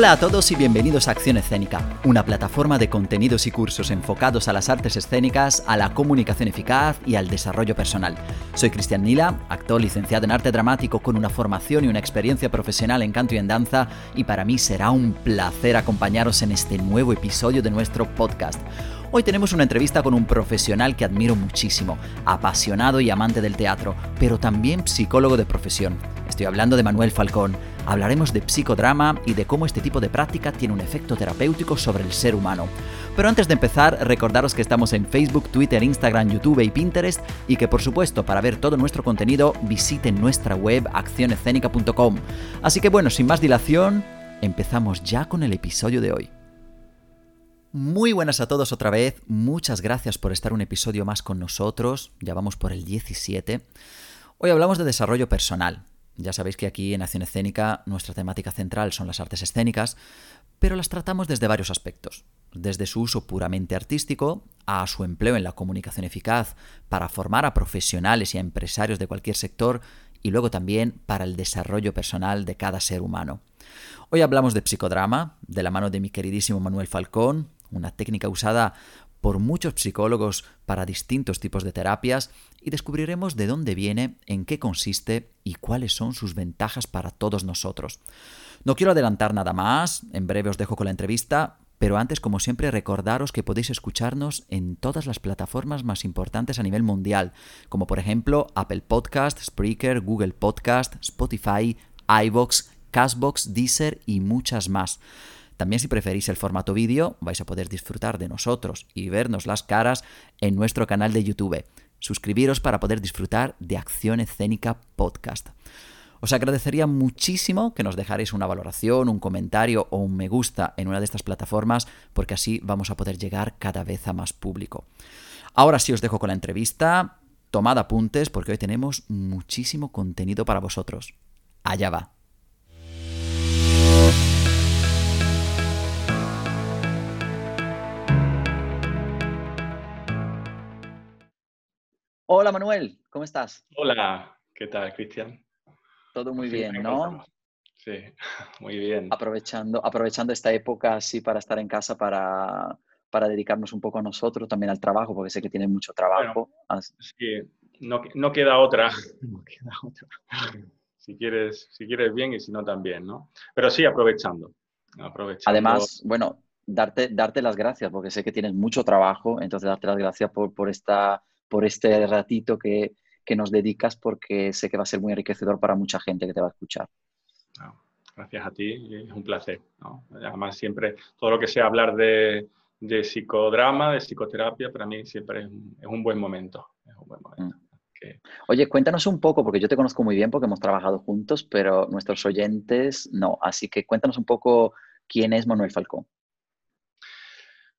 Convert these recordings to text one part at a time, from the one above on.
Hola a todos y bienvenidos a Acción Escénica, una plataforma de contenidos y cursos enfocados a las artes escénicas, a la comunicación eficaz y al desarrollo personal. Soy Cristian Nila, actor licenciado en arte dramático con una formación y una experiencia profesional en canto y en danza, y para mí será un placer acompañaros en este nuevo episodio de nuestro podcast. Hoy tenemos una entrevista con un profesional que admiro muchísimo, apasionado y amante del teatro, pero también psicólogo de profesión. Estoy hablando de Manuel Falcón. Hablaremos de psicodrama y de cómo este tipo de práctica tiene un efecto terapéutico sobre el ser humano. Pero antes de empezar, recordaros que estamos en Facebook, Twitter, Instagram, YouTube y Pinterest y que por supuesto para ver todo nuestro contenido visiten nuestra web accionescénica.com. Así que bueno, sin más dilación, empezamos ya con el episodio de hoy. Muy buenas a todos otra vez, muchas gracias por estar un episodio más con nosotros, ya vamos por el 17. Hoy hablamos de desarrollo personal. Ya sabéis que aquí en Acción Escénica nuestra temática central son las artes escénicas, pero las tratamos desde varios aspectos, desde su uso puramente artístico a su empleo en la comunicación eficaz para formar a profesionales y a empresarios de cualquier sector y luego también para el desarrollo personal de cada ser humano. Hoy hablamos de psicodrama, de la mano de mi queridísimo Manuel Falcón, una técnica usada por muchos psicólogos para distintos tipos de terapias y descubriremos de dónde viene, en qué consiste y cuáles son sus ventajas para todos nosotros. No quiero adelantar nada más, en breve os dejo con la entrevista, pero antes, como siempre, recordaros que podéis escucharnos en todas las plataformas más importantes a nivel mundial, como por ejemplo Apple Podcast, Spreaker, Google Podcast, Spotify, iVoox, Castbox, Deezer y muchas más. También si preferís el formato vídeo, vais a poder disfrutar de nosotros y vernos las caras en nuestro canal de YouTube. Suscribiros para poder disfrutar de Acción Escénica Podcast. Os agradecería muchísimo que nos dejarais una valoración, un comentario o un me gusta en una de estas plataformas, porque así vamos a poder llegar cada vez a más público. Ahora sí os dejo con la entrevista. Tomad apuntes porque hoy tenemos muchísimo contenido para vosotros. Allá va. Hola Manuel, ¿cómo estás? Hola, ¿qué tal, Cristian? Todo muy bien, ¿no? Sí, muy bien. Aprovechando, aprovechando esta época así para estar en casa, para, para dedicarnos un poco a nosotros, también al trabajo, porque sé que tienes mucho trabajo. sí, no, no, queda otra. No queda otra. Si quieres, si quieres bien y si no también, ¿no? Pero sí, aprovechando. aprovechando. Además, bueno, darte, darte las gracias, porque sé que tienes mucho trabajo, entonces darte las gracias por, por esta por este ratito que, nos dedicas porque sé que va a ser muy enriquecedor para mucha gente que te va a escuchar. gracias a ti, es un placer. Además, siempre todo lo que sea hablar de, psicodrama, de psicoterapia, para mí siempre es un, buen momento. Mm. Oye, cuéntanos un poco, porque yo te conozco muy bien porque hemos trabajado juntos, pero nuestros oyentes no. Así que cuéntanos un poco quién es Manuel Falcón.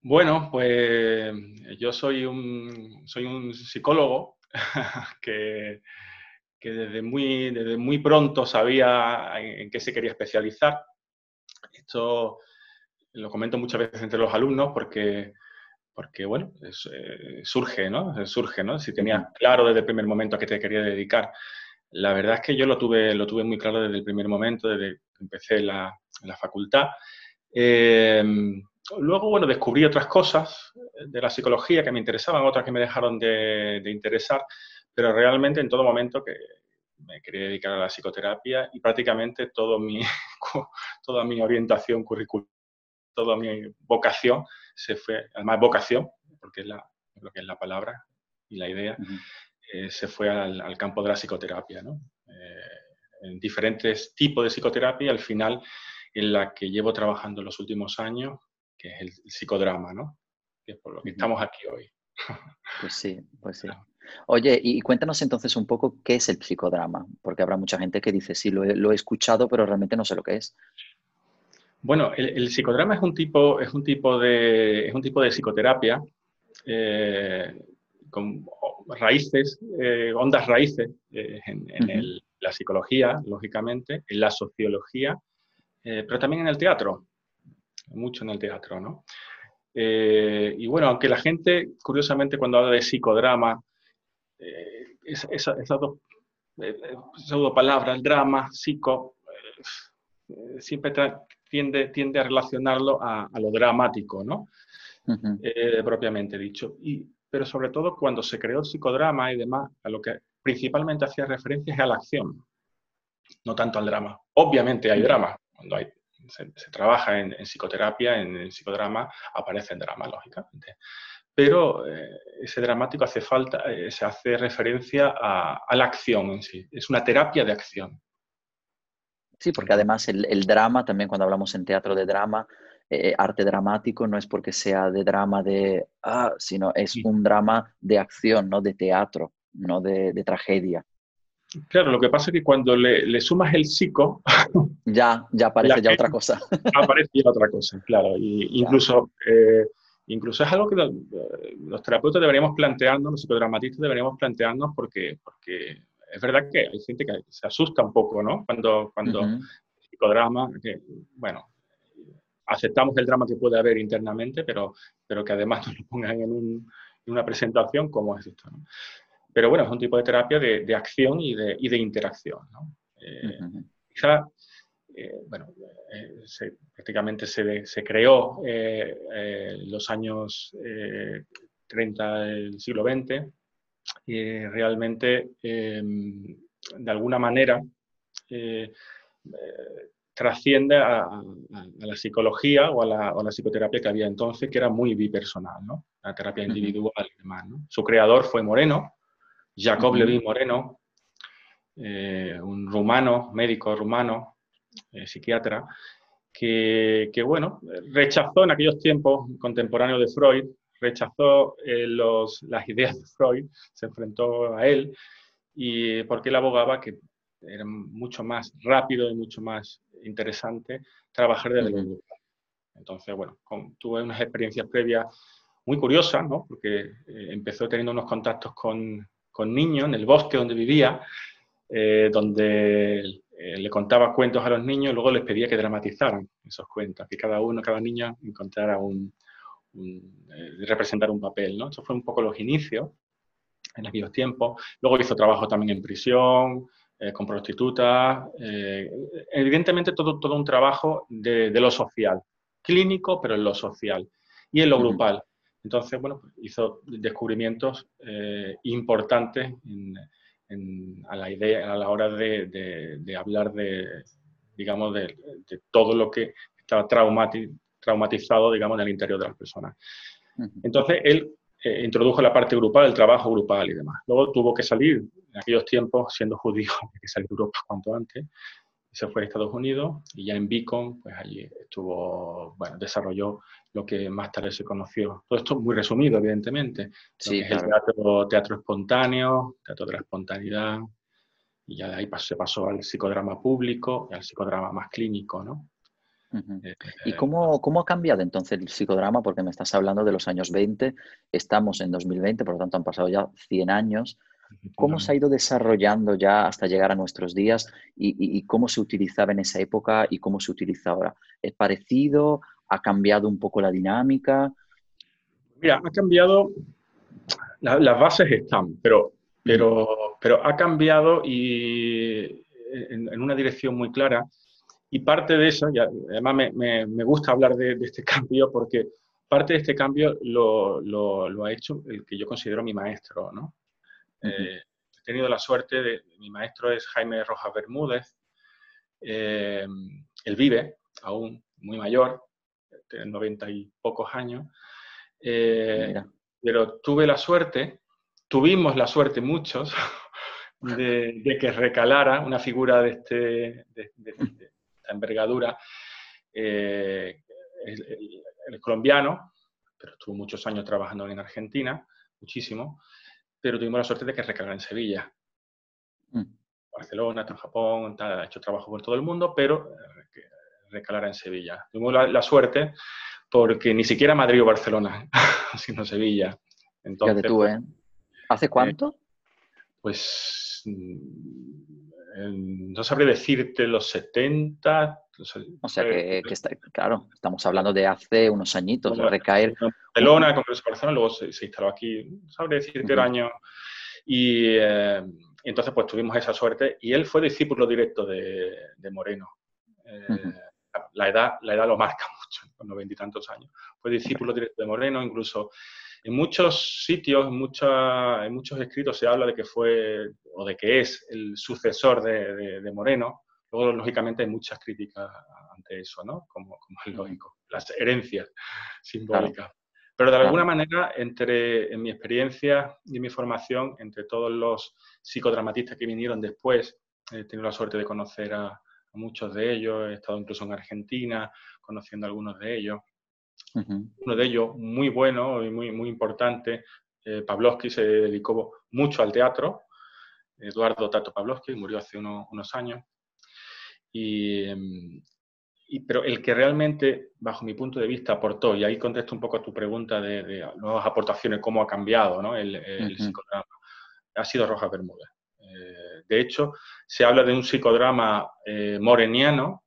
Bueno, pues yo soy un, soy un psicólogo que, desde, muy, desde muy pronto sabía en, qué se quería especializar. Esto lo comento muchas veces entre los alumnos porque, porque bueno, eh, surge, ¿no? Surge, ¿no? Si tenías claro desde el primer momento a qué te quería dedicar. La verdad es que yo lo tuve, lo tuve muy claro desde el primer momento, desde que empecé la, la facultad. Eh, luego, bueno, descubrí otras cosas de la psicología que me interesaban, otras que me dejaron de, interesar, pero realmente en todo momento que me quería dedicar a la psicoterapia y prácticamente todo mi, toda mi orientación curricular, toda mi vocación se fue, además vocación, porque es, la, lo que es la palabra y la idea, eh, se fue al, campo de la psicoterapia, ¿no? Eh, en diferentes tipos de psicoterapia, al final en la que llevo trabajando los últimos años, que es el, psicodrama, ¿no? Que es por lo que estamos aquí hoy. Pues sí, pues sí. Oye, y cuéntanos entonces un poco qué es el psicodrama, porque habrá mucha gente que dice, sí, lo he, escuchado, pero realmente no sé lo que es. Bueno, el, psicodrama es un tipo, es un tipo, de, es un tipo de psicoterapia eh, con raíces, eh, ondas raíces eh, en, la psicología, lógicamente, en la sociología, pero también en el teatro mucho en el teatro, ¿no? Eh, y bueno, aunque la gente, curiosamente, cuando habla de psicodrama, eh, esas dos eh, pseudo palabras, drama, psico, siempre tiende, tiende a relacionarlo a, lo dramático, ¿no? Propiamente dicho. Y, pero sobre todo cuando se creó el psicodrama y demás, a lo que principalmente hacía referencia es a la acción, no tanto al drama. Obviamente hay drama, cuando hay, se, trabaja en, psicoterapia, en, psicodrama, aparece el drama, lógicamente. Pero eh, ese dramático hace falta, eh, se hace referencia a, la acción en sí. Es una terapia de acción. Sí, porque además el, el drama, también cuando hablamos en teatro de drama, eh, arte dramático no es porque sea de drama de, ah, sino es un drama de acción, no de teatro, no de, tragedia. Claro, lo que pasa es que cuando le, sumas el psico... ya, ya aparece ya otra cosa. aparece ya otra cosa, claro. Y incluso, eh, incluso es algo que los, terapeutas deberíamos plantearnos, los psicodramatistas deberíamos plantearnos porque, porque es verdad que hay gente que se asusta un poco, ¿no? Cuando, cuando psicodrama, que, bueno, aceptamos el drama que puede haber internamente, pero, pero que además nos lo pongan en, una presentación como es esto. Pero bueno, es un tipo de terapia de, acción y de, y de interacción. Eh, quizá, eh, bueno, eh, prácticamente se, se creó en los años 30 del siglo XX y realmente, de alguna manera, trasciende a, la psicología o a la, psicoterapia que había entonces, que era muy bipersonal, ¿no? La terapia individual y demás, Su creador fue Moreno, Jacob Levin Moreno, eh, un rumano, médico rumano, eh, psiquiatra, que, bueno, rechazó en aquellos tiempos contemporáneos de Freud, rechazó eh, las ideas de Freud, se enfrentó a él, y porque él abogaba que era mucho más rápido y mucho más interesante trabajar desde el. Entonces, bueno, tuve unas experiencias previas muy curiosas, ¿no? Porque empezó teniendo unos contactos con, con, niños en el bosque donde vivía, eh, donde eh, le contaba cuentos a los niños y luego les pedía que dramatizaran esos cuentos, que cada uno, cada niño encontrara un, representar un papel, ¿no? Eso fue un poco los inicios en aquellos tiempos. Luego hizo trabajo también en prisión, eh, con prostitutas, eh, evidentemente todo, todo un trabajo de, lo social, clínico, pero en lo social y en lo grupal. Entonces, bueno, pues, hizo descubrimientos eh, importantes a la idea, a la hora de, hablar de, digamos, de, todo lo que estaba traumatizado, digamos, en el interior de las personas. Entonces, él eh, introdujo la parte grupal, el trabajo grupal y demás. Luego tuvo que salir, en aquellos tiempos, siendo judío, que salir de Europa cuanto antes, se fue a Estados Unidos y ya en Beacon, pues allí estuvo, bueno, desarrolló lo que más tarde se conoció. Todo esto muy resumido, evidentemente. Sí, el teatro, teatro espontáneo, teatro de la espontaneidad, y ya de ahí se pasó al psicodrama público y al psicodrama más clínico, ¿no? Eh, ¿Y eh, cómo, cómo, ha cambiado entonces el psicodrama? Porque me estás hablando de los años 20, estamos en 2020, por lo tanto han pasado ya 100 años. ¿Cómo se ha ido desarrollando ya hasta llegar a nuestros días y, cómo se utilizaba en esa época y cómo se utiliza ahora? ¿Es parecido? ¿Ha cambiado un poco la dinámica? Mira, ha cambiado, las bases están, pero, pero, pero ha cambiado y en una dirección muy clara y parte de eso, y además me, me, gusta hablar de, este cambio porque parte de este cambio lo, lo, ha hecho el que yo considero mi maestro. ¿no? Eh, he tenido la suerte de, mi maestro es Jaime Rojas Bermúdez, eh, él vive aún muy mayor, tiene noventa y pocos años, eh, pero tuve la suerte, tuvimos la suerte muchos, de, que recalara una figura de este, de, envergadura. Eh, el, colombiano, pero estuvo muchos años trabajando en Argentina, muchísimo, pero tuvimos la suerte de que recalara en Sevilla. Mm. Barcelona, en Japón, ha hecho trabajo por todo el mundo, pero eh, recalara en Sevilla. Tuvimos la, suerte porque ni siquiera Madrid o Barcelona, sino Sevilla. Entonces, tú, ¿eh? ¿Hace cuánto? pues no sabré decirte los 70. o sea que, está, claro, estamos hablando de hace unos añitos, de recaer. Barcelona, el Congreso de Barcelona, luego se, instaló aquí, no sabré decirte el año. Y eh, entonces, pues tuvimos esa suerte. Y él fue discípulo directo de, Moreno. Eh, la, edad, la edad lo marca mucho, con noventa y tantos años. Fue discípulo directo de Moreno, incluso en muchos sitios, en, en muchos escritos se habla de que fue o de que es el sucesor de, Moreno. Luego, lógicamente, hay muchas críticas ante eso, ¿no? Como, como es lógico, las herencias simbólicas. Pero de alguna manera, entre, en mi experiencia y mi formación, entre todos los psicodramatistas que vinieron después, he tenido la suerte de conocer a, muchos de ellos, he estado incluso en Argentina conociendo a algunos de ellos. Uno de ellos, muy bueno y muy, muy importante, eh, Pavlovsky se dedicó mucho al teatro, Eduardo Tato Pavlovsky, murió hace unos años. Em, y, pero el que realmente, bajo mi punto de vista, aportó, y ahí contesto un poco a tu pregunta de, nuevas aportaciones, cómo ha cambiado ¿no? el, psicodrama, ha sido Rojas Bermúdez. Eh, de hecho, se habla de un psicodrama eh, moreniano,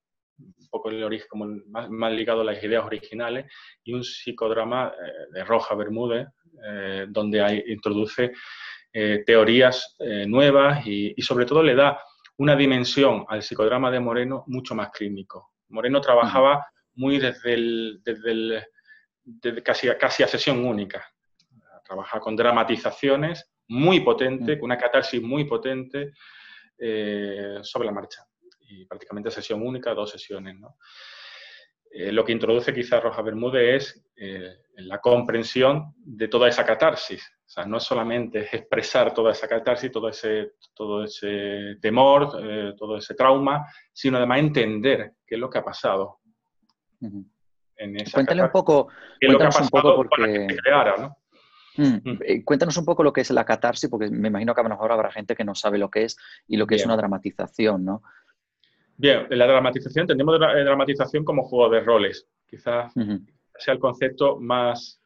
poco el origen, como más, ligado a las ideas originales, y un psicodrama eh, de Roja Bermúdez, donde hay, introduce teorías nuevas y, sobre todo le da una dimensión al psicodrama de Moreno mucho más clínico. Moreno trabajaba muy desde, el, desde, casi, casi a sesión única. Trabajaba con dramatizaciones muy potente, mm. con una catarsis muy potente eh, sobre la marcha. Y prácticamente sesión única, dos sesiones. Eh, lo que introduce quizás Roja Bermúdez es eh, la comprensión de toda esa catarsis. O sea, no solamente expresar toda esa catarsis, todo ese, todo ese temor, todo ese trauma, sino además entender qué es lo que ha pasado. Cuéntale un poco, cuéntanos un poco porque... creara, ¿no? Mm, mm. Eh, cuéntanos un poco lo que es la catarsis, porque me imagino que a lo mejor habrá gente que no sabe lo que es y lo que es una dramatización, ¿no? Bien, la dramatización, entendemos la eh, dramatización como juego de roles. Quizás sea el concepto más,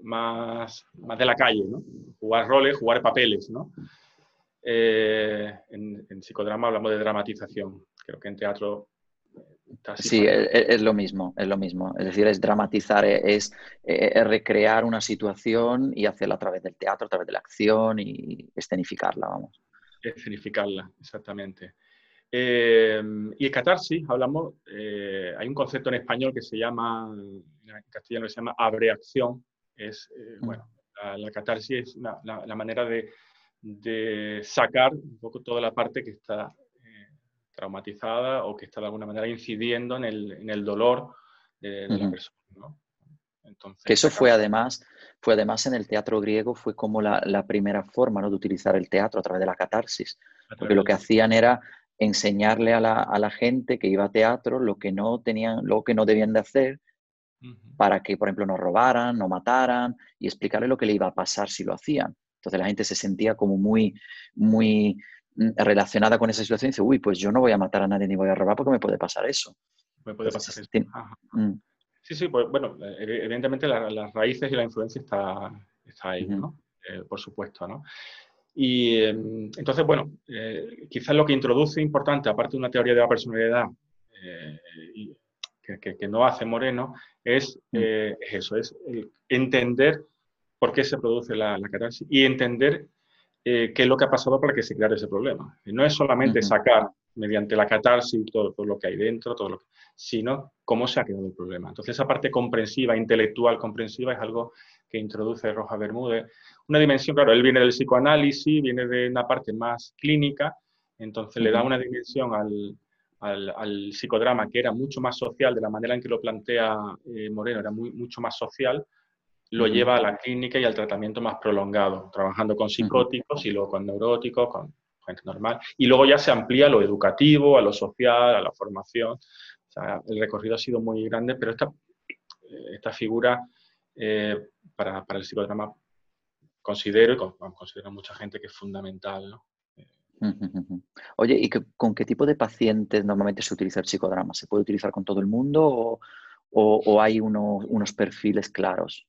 más, más, de la calle, ¿no? Jugar roles, jugar papeles, ¿no? Eh, en, en, psicodrama hablamos de dramatización. Creo que en teatro Sí, es, lo mismo, es lo mismo. Es decir, es dramatizar, es, recrear una situación y hacerla a través del teatro, a través de la acción y escenificarla, vamos. Escenificarla, exactamente. Em, y el catarsis, hablamos, eh, hay un concepto en español que se llama, en castellano se llama abreacción. Es, eh, mm. bueno, la, catarsis es la, manera de, de sacar un poco toda la parte que está traumatizada o que está de alguna manera incidiendo en el, en el dolor de, la persona. Entonces, que eso fue además, fue además en el teatro griego, fue como la, la, primera forma ¿no? de utilizar el teatro a través de la catarsis. Porque lo que hacían era enseñarle a la, a la, gente que iba a teatro lo que no tenían, lo que no debían de hacer para que, por ejemplo, no robaran, no mataran y explicarle lo que le iba a pasar si lo hacían. Entonces la gente se sentía como muy, muy Mm, relacionada con esa situación y dice, uy, pues yo no voy a matar a nadie ni voy a robar porque me puede pasar eso. Me puede pasar eso. Mm. Sí, sí, pues bueno, eh, evidentemente las raíces y la influencia está, está ahí, ¿no? Eh, por supuesto, ¿no? Y em, entonces, bueno, eh, quizás lo que introduce importante, aparte de una teoría de la personalidad que, no hace Moreno, es, mm. es eso, es entender por qué se produce la, la catarsis y entender eh, qué es lo que ha pasado para que se creara ese problema. Y no es solamente sacar mediante la catarsis todo, lo que hay dentro, todo lo sino cómo se ha creado el problema. Entonces esa parte comprensiva, intelectual comprensiva es algo que introduce Roja Bermúdez. Una dimensión, claro, él viene del psicoanálisis, viene de una parte más clínica, entonces le da una dimensión al, al, psicodrama que era mucho más social, de la manera en que lo plantea eh, Moreno, era muy, mucho más social, lo lleva a la clínica y al tratamiento más prolongado, trabajando con psicóticos y luego con neuróticos, con gente normal. Y luego ya se amplía a lo educativo, a lo social, a la formación. O sea, el recorrido ha sido muy grande, pero esta, eh, esta figura eh, para, para, el psicodrama considero, y considero mucha gente que es fundamental. ¿no? Oye, ¿y con qué tipo de pacientes normalmente se utiliza el psicodrama? ¿Se puede utilizar con todo el mundo o, o, hay unos perfiles claros?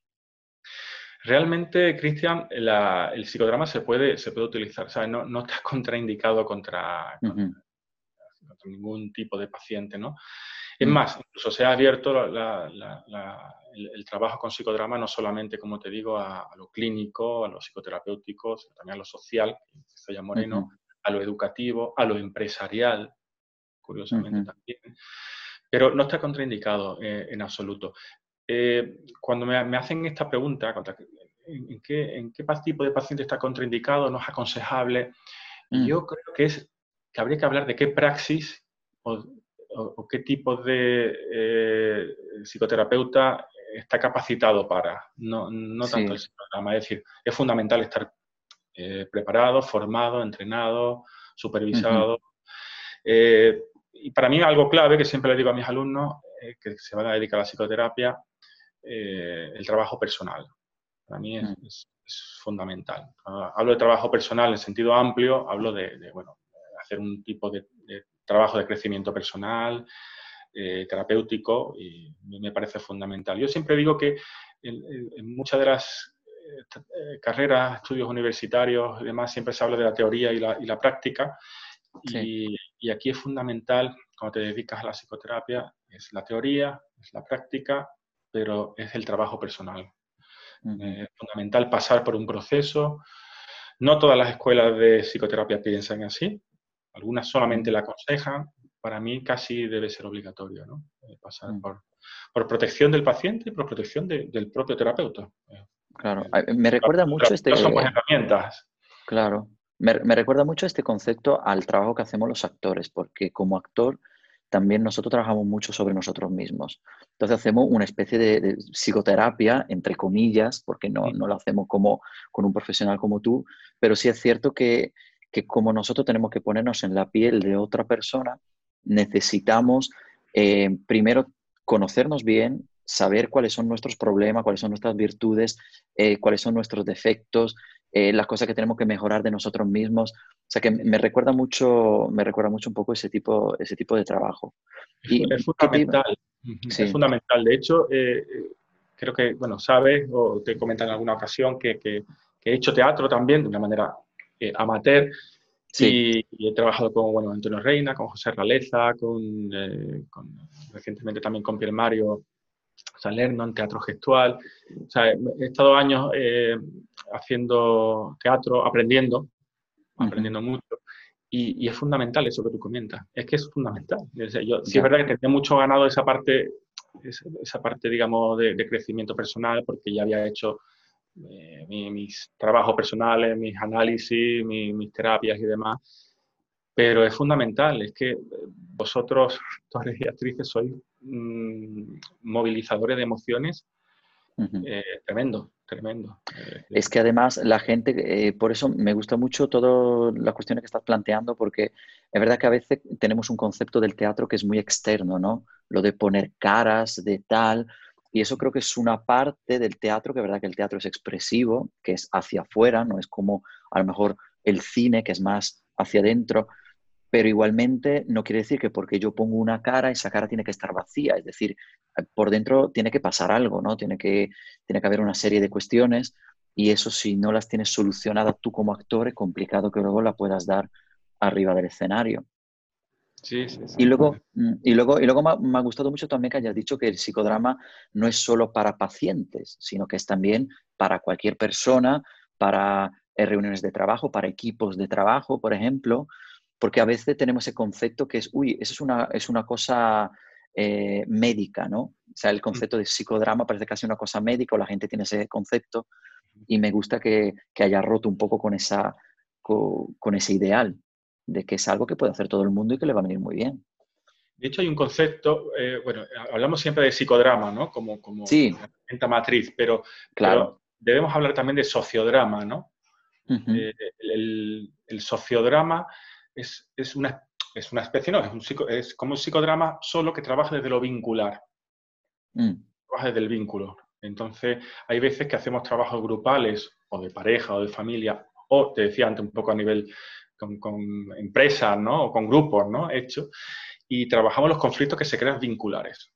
Realmente, Cristian, el psicodrama se puede, se puede utilizar, no, no, está contraindicado contra, ningún tipo de paciente, ¿no? Es mm. más, incluso se ha abierto el, trabajo con psicodrama no solamente, como te digo, a, lo clínico, a lo psicoterapéutico, sino también a lo social, que ya Moreno, a lo educativo, a lo empresarial, curiosamente también. pero no está contraindicado eh, en absoluto. Eh, cuando me, hacen esta pregunta, ¿en qué, en qué tipo de paciente está contraindicado, no es aconsejable? Mm. Yo creo que es que habría que hablar de qué praxis o, qué tipo de eh, psicoterapeuta está capacitado para, no, tanto el psicograma. Es decir, es fundamental estar eh, preparado, formado, entrenado, supervisado. Eh, y para mí algo clave que siempre le digo a mis alumnos que se van a dedicar a la psicoterapia, el trabajo personal. Para mí es, mm. fundamental. Ah, hablo de trabajo personal en sentido amplio, hablo de, bueno, hacer un tipo de, trabajo de crecimiento personal, eh, terapéutico, y me parece fundamental. Yo siempre digo que en, muchas de las eh, carreras, estudios universitarios y demás, siempre se habla de la teoría y la, práctica, y, aquí es fundamental, cuando te dedicas a la psicoterapia, es la teoría, es la práctica, pero es el trabajo personal. Eh, es fundamental pasar por un proceso. No todas las escuelas de psicoterapia piensan así, algunas solamente la aconsejan. Para mí casi debe ser obligatorio, ¿no? Eh, pasar mm. por, por, protección del paciente y por protección del propio terapeuta. Eh, claro, me recuerda mucho este... No somos herramientas. Claro, me, me recuerda mucho este concepto al trabajo que hacemos los actores, porque como actor también nosotros trabajamos mucho sobre nosotros mismos. Entonces hacemos una especie de, psicoterapia, entre comillas, porque no, no, lo hacemos como con un profesional como tú, pero sí es cierto que, que como nosotros tenemos que ponernos en la piel de otra persona, necesitamos eh, primero conocernos bien, saber cuáles son nuestros problemas, cuáles son nuestras virtudes, eh, cuáles son nuestros defectos, eh, las cosas que tenemos que mejorar de nosotros mismos. O sea que me recuerda mucho, me recuerda mucho un poco ese tipo, ese tipo de trabajo. es fundamental. Es fundamental. De hecho, eh, creo que, bueno, sabes, o te comentan en alguna ocasión, que, que, he hecho teatro también de una manera eh, amateur. Y, he trabajado con bueno, Antonio Reina, con José Raleza, con, recientemente también con Pierre Mario Salerno en teatro gestual. O sea, he estado años eh, haciendo teatro, aprendiendo, aprendiendo mucho. Y, es fundamental eso que tú comentas. Es que es fundamental. Yo, sí es verdad que tenía mucho ganado esa parte, esa, parte, digamos, de, crecimiento personal, porque ya había hecho eh, mis trabajos personales, mis análisis, mis terapias y demás. Pero es fundamental, es que vosotros, actores y actrices, sois mm, movilizadores de emociones eh, tremendo, tremendo. Eh, es que además la gente, eh, por eso me gusta mucho todas las cuestiones que estás planteando, porque es verdad que a veces tenemos un concepto del teatro que es muy externo, ¿no? Lo de poner caras, de tal, y eso creo que es una parte del teatro, que es verdad que el teatro es expresivo, que es hacia afuera, no es como a lo mejor el cine, que es más hacia adentro, pero igualmente no quiere decir que porque yo pongo una cara, esa cara tiene que estar vacía, es decir, por dentro tiene que pasar algo, ¿no? Tiene que, tiene que haber una serie de cuestiones y eso si no las tienes solucionadas tú como actor es complicado que luego la puedas dar arriba del escenario. Sí, sí, sí. Y luego, mm, y luego, y luego me, ha, gustado mucho también que hayas dicho que el psicodrama no es solo para pacientes, sino que es también para cualquier persona, para eh, reuniones de trabajo, para equipos de trabajo, por ejemplo porque a veces tenemos ese concepto que es, uy, eso es una, es una cosa eh, médica, ¿no? O sea, el mm. concepto de psicodrama parece casi una cosa médica o la gente tiene ese concepto y me gusta que, que haya roto un poco con, esa, con, ese ideal de que es algo que puede hacer todo el mundo y que le va a venir muy bien. De hecho, hay un concepto, eh, bueno, hablamos siempre de psicodrama, ¿no? Como, como sí. herramienta matriz, pero, claro. debemos hablar también de sociodrama, ¿no? Eh, el, el, sociodrama es, una, es una especie, no, es, un es como un psicodrama solo que trabaja desde lo vincular. Mm. Trabaja desde el vínculo. Entonces, hay veces que hacemos trabajos grupales o de pareja o de familia, o te decía antes un poco a nivel con, empresas, ¿no? O con grupos, ¿no? Hecho, y trabajamos los conflictos que se crean vinculares.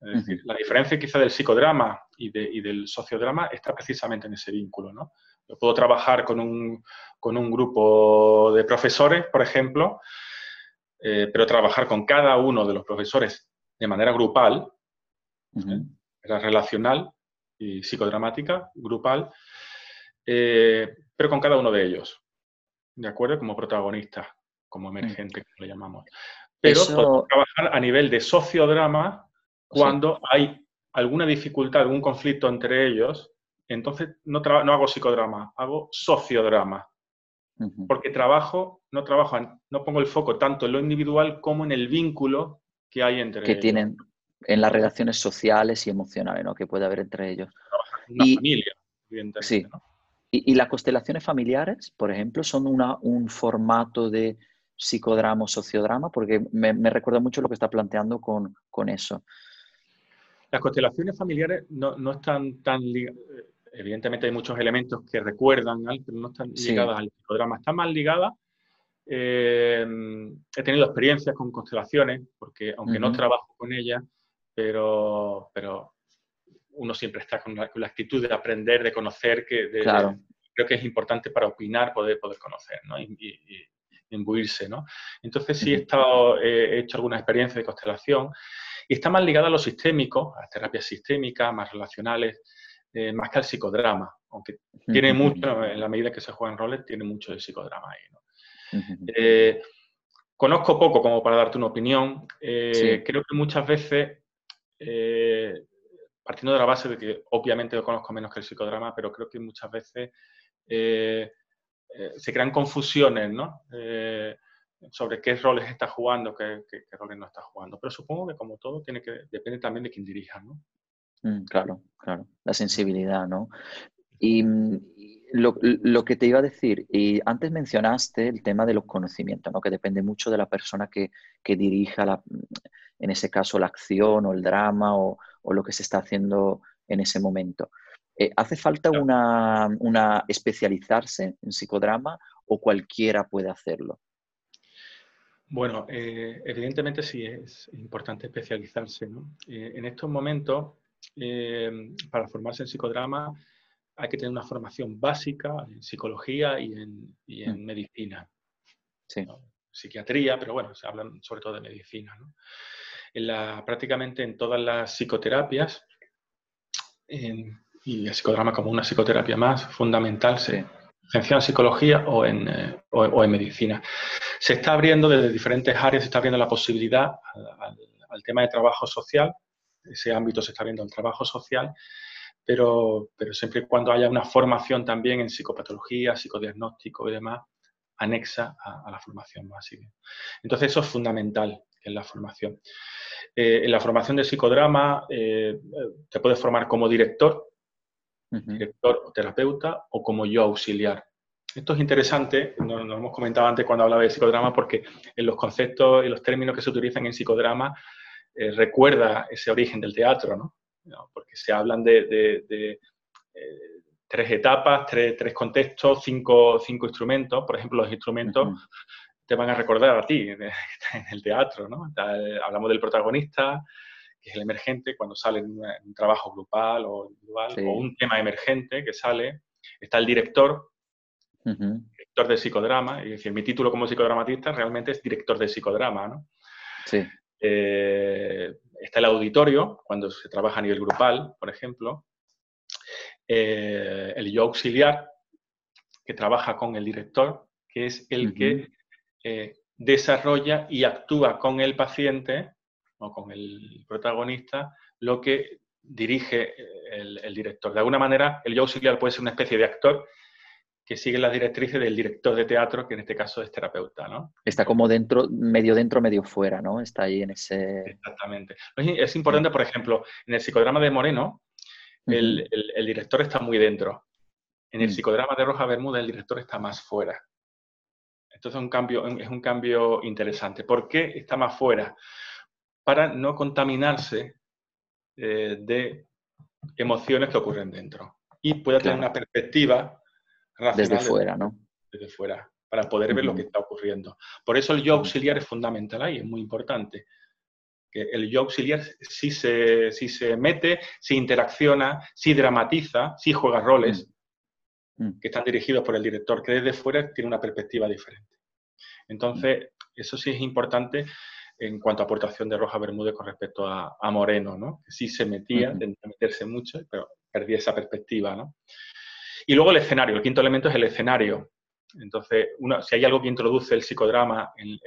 Es decir, la diferencia quizá del psicodrama y, y, del sociodrama está precisamente en ese vínculo, ¿no? Yo puedo trabajar con un, grupo de profesores, por ejemplo, eh, pero trabajar con cada uno de los profesores de manera grupal, era relacional y psicodramática, grupal, eh, pero con cada uno de ellos, ¿de acuerdo? Como protagonista, como emergente, como le llamamos. Pero podemos trabajar a nivel de sociodrama cuando hay alguna dificultad, algún conflicto entre ellos. Entonces no, no hago psicodrama, hago sociodrama. Porque trabajo, no trabajo, no pongo el foco tanto en lo individual como en el vínculo que hay entre que tienen en las relaciones sociales y emocionales, ¿no? Que puede haber entre ellos. Una familia, evidentemente. Sí. ¿Y, las constelaciones familiares, por ejemplo, son una, un formato de psicodrama o sociodrama? Porque me, recuerda mucho lo que está planteando con, con eso. Las constelaciones familiares no, no están tan ligadas, evidentemente hay muchos elementos que recuerdan, pero no están ligadas al psicodrama, están más ligadas. Eh, he tenido experiencias con constelaciones, porque aunque no trabajo con ellas, pero, pero uno siempre está con la, actitud de aprender, de conocer, que creo que es importante para opinar, poder, poder conocer ¿no? y, imbuirse. ¿no? Entonces sí he, estado, he hecho algunas experiencias de constelación y está más ligada a lo sistémico, a las terapias sistémicas, más relacionales, eh, más que al psicodrama, aunque tiene mucho, en la medida que se juegan roles, tiene mucho de psicodrama ahí. Eh, conozco poco como para darte una opinión. Eh, creo que muchas veces partiendo de la base de que obviamente lo conozco menos que el psicodrama, pero creo que muchas veces eh, eh, se crean confusiones ¿no? Eh, sobre qué roles está jugando, qué, roles no está jugando. Pero supongo que como todo tiene que depende también de quién dirija. ¿no? Mm, claro, claro, la sensibilidad, ¿no? Y mm, lo, que te iba a decir, y antes mencionaste el tema de los conocimientos, ¿no? que depende mucho de la persona que, que dirija, en ese caso, la acción o el drama o, o lo que se está haciendo en ese momento. Eh, ¿Hace falta una, especializarse en psicodrama o cualquiera puede hacerlo? Bueno, eh, evidentemente sí es importante especializarse. Eh, en estos momentos, para formarse en psicodrama, hay que tener una formación básica en psicología y en, mm. medicina. Sí. Psiquiatría, pero bueno, se hablan sobre todo de medicina. ¿no? Prácticamente en todas las psicoterapias, y el psicodrama como una psicoterapia más fundamental, se licencia en psicología o en, eh, o, en, medicina. Se está abriendo desde diferentes áreas, se está abriendo la posibilidad al, tema de trabajo social, ese ámbito se está viendo el trabajo social, pero, pero siempre y cuando haya una formación también en psicopatología, psicodiagnóstico y demás, anexa a, la formación básica. Entonces eso es fundamental en la formación. Eh, en la formación de psicodrama eh, te puedes formar como director, director o terapeuta, o como yo auxiliar. Esto es interesante, nos, lo hemos comentado antes cuando hablaba de psicodrama, porque en los conceptos y los términos que se utilizan en psicodrama eh, recuerda ese origen del teatro, ¿no? porque se hablan de, tres etapas, tres, contextos, cinco, cinco, instrumentos. Por ejemplo, los instrumentos te van a recordar a ti en el teatro, ¿no? Hablamos del protagonista, que es el emergente, cuando sale en, un trabajo grupal o individual, o un tema emergente que sale. Está el director, director de psicodrama, y decir, mi título como psicodramatista realmente es director de psicodrama, ¿no? Sí. Eh, está el auditorio, cuando se trabaja a nivel grupal, por ejemplo. Eh, el yo auxiliar, que trabaja con el director, que es el que eh, desarrolla y actúa con el paciente o con el protagonista lo que dirige el, director. De alguna manera, el yo auxiliar puede ser una especie de actor que sigue las directrices del director de teatro, que en este caso es terapeuta, ¿no? Está como dentro, medio dentro, medio fuera, ¿no? Está ahí en ese... Exactamente. Es importante, por ejemplo, en el psicodrama de Moreno, el, director está muy dentro. En el mm. psicodrama de Roja Bermuda, el director está más fuera. Entonces un cambio, es un cambio interesante. ¿Por qué está más fuera? Para no contaminarse eh, de emociones que ocurren dentro. Y pueda tener una perspectiva racional. Desde fuera, ¿no? Desde fuera, para poder ver lo que está ocurriendo. Por eso el yo auxiliar es fundamental ahí, es muy importante. Que el yo auxiliar sí se, se mete, sí interacciona, sí dramatiza, sí juega roles. Mm. que están dirigidos por el director, que desde fuera tiene una perspectiva diferente. Entonces, eso sí es importante en cuanto a aportación de Roja Bermúdez con respecto a, Moreno, ¿no? que sí se metía, uh meterse mucho, pero perdía esa perspectiva. ¿no? Y luego el escenario, el quinto elemento es el escenario. Entonces, si hay algo que introduce el psicodrama en,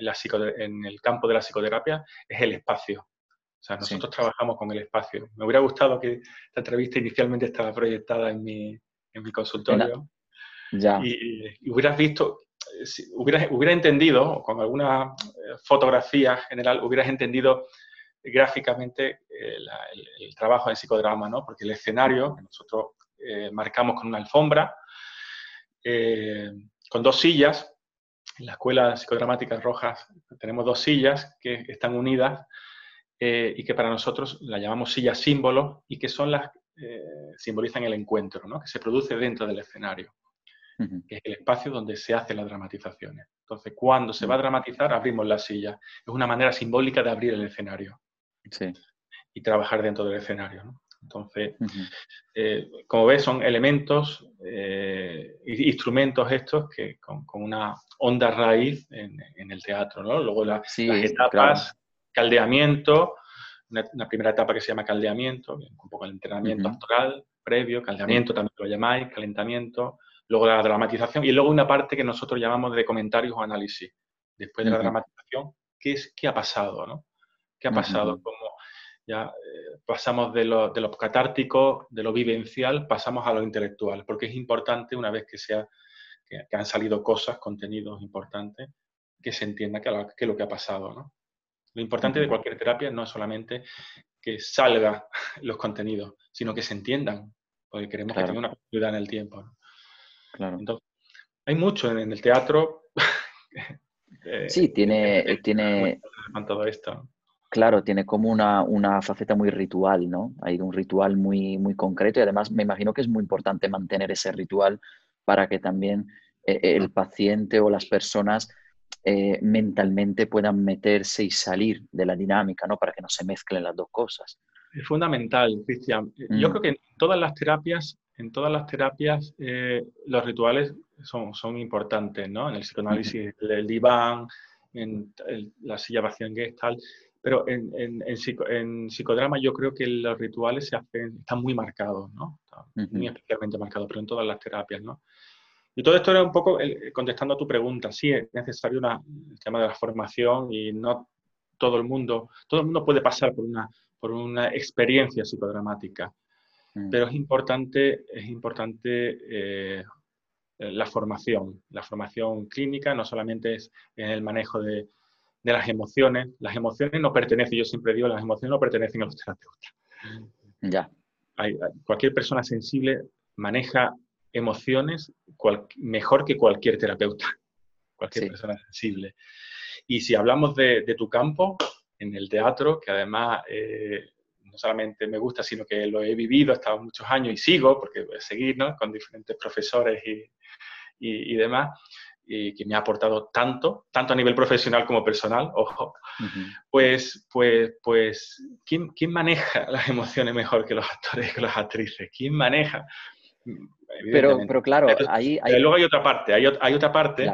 en, el campo de la psicoterapia, es el espacio. O sea, nosotros trabajamos con el espacio. Me hubiera gustado que esta entrevista inicialmente estaba proyectada en mi, en mi consultorio. Ya. Y, hubieras visto, si hubieras, hubiera entendido, con alguna eh, fotografía general, hubieras entendido gráficamente eh, el, trabajo de psicodrama, ¿no? Porque el escenario que nosotros eh, marcamos con una alfombra, con dos sillas, en la Escuela Psicodramática Rojas tenemos dos sillas que están unidas eh, y que para nosotros la llamamos sillas símbolo y que son las eh, simbolizan el encuentro ¿no? que se produce dentro del escenario, que es el espacio donde se hacen las dramatizaciones. Entonces, cuando se va a dramatizar, abrimos la silla. Es una manera simbólica de abrir el escenario y trabajar dentro del escenario. ¿no? Entonces, eh, como ves, son elementos, instrumentos estos que con, una honda raíz en, el teatro, ¿no? Luego las etapas, caldeamiento, una, primera etapa que se llama caldeamiento, un poco el entrenamiento actoral previo, caldeamiento también lo llamáis, calentamiento, luego la dramatización y luego una parte que nosotros llamamos de comentarios o análisis. Después de la dramatización, ¿qué, es, qué ha pasado? ¿no? ¿Qué ha pasado? Como ya eh, pasamos de lo, de lo catártico, de lo vivencial, pasamos a lo intelectual, porque es importante una vez que, sea, que, han salido cosas, contenidos importantes, que se entienda qué es lo que ha pasado. ¿no? Lo importante de cualquier terapia no es solamente que salga los contenidos, sino que se entiendan, porque queremos que tenga una continuidad en el tiempo. Claro. Entonces, hay mucho en, el teatro. sí, tiene... tiene... todo esto. Claro, tiene como una, una, faceta muy ritual, ¿no? Hay un ritual muy, muy concreto y además me imagino que es muy importante mantener ese ritual para que también eh, el paciente o las personas eh, mentalmente puedan meterse y salir de la dinámica, ¿no? Para que no se mezclen las dos cosas. Es fundamental, Cristian. Yo mm. creo que en todas las terapias, en todas las terapias, eh, los rituales son, son importantes, ¿no? En el psicoanálisis, el, diván, en la silla vacía en Gestalt, pero en, en, psicodrama yo creo que los rituales se hacen, están muy marcados, ¿no? muy especialmente marcados, pero en todas las terapias, ¿no? Y todo esto era un poco contestando a tu pregunta. Sí, es necesario una, el tema de la formación y no todo el mundo, todo el mundo puede pasar por una, por una experiencia psicodramática, mm. pero es importante, es importante eh, la formación, la formación clínica, no solamente es en el manejo de, de, las emociones, las emociones no pertenecen, yo siempre digo, las emociones no pertenecen a los terapeutas. Ya. cualquier persona sensible maneja emociones mejor que cualquier terapeuta, cualquier persona sensible. Y si hablamos de, tu campo, en el teatro, que además eh, no solamente me gusta, sino que lo he vivido, he estado muchos años y sigo, porque voy a seguir con diferentes profesores y, y, demás, y que me ha aportado tanto, tanto a nivel profesional como personal, ojo, pues, pues, pues ¿quién, ¿quién, maneja las emociones mejor que los actores, que las actrices? ¿Quién maneja? Pero, pero claro, ahí, Luego hay otra parte, hay, hay otra parte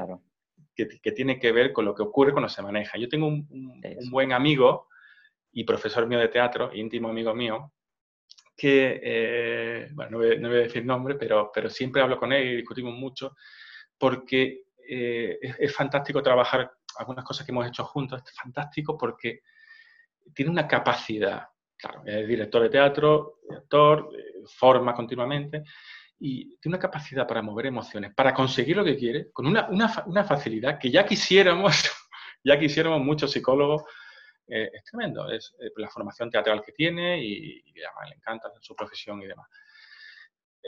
que, que, tiene que ver con lo que ocurre cuando se maneja. Yo tengo un, un, buen amigo y profesor mío de teatro, íntimo amigo mío, que, eh, bueno, no voy, no voy, a decir nombre, pero, pero siempre hablo con él y discutimos mucho, porque eh, es, es, fantástico trabajar algunas cosas que hemos hecho juntos, es fantástico porque tiene una capacidad, claro, es director de teatro, actor, eh, forma continuamente, y tiene una capacidad para mover emociones, para conseguir lo que quiere, con una, una, una facilidad que ya quisiéramos, ya quisiéramos muchos psicólogos. Eh, es tremendo, es eh, la formación teatral que tiene y, y además le encanta su profesión y demás.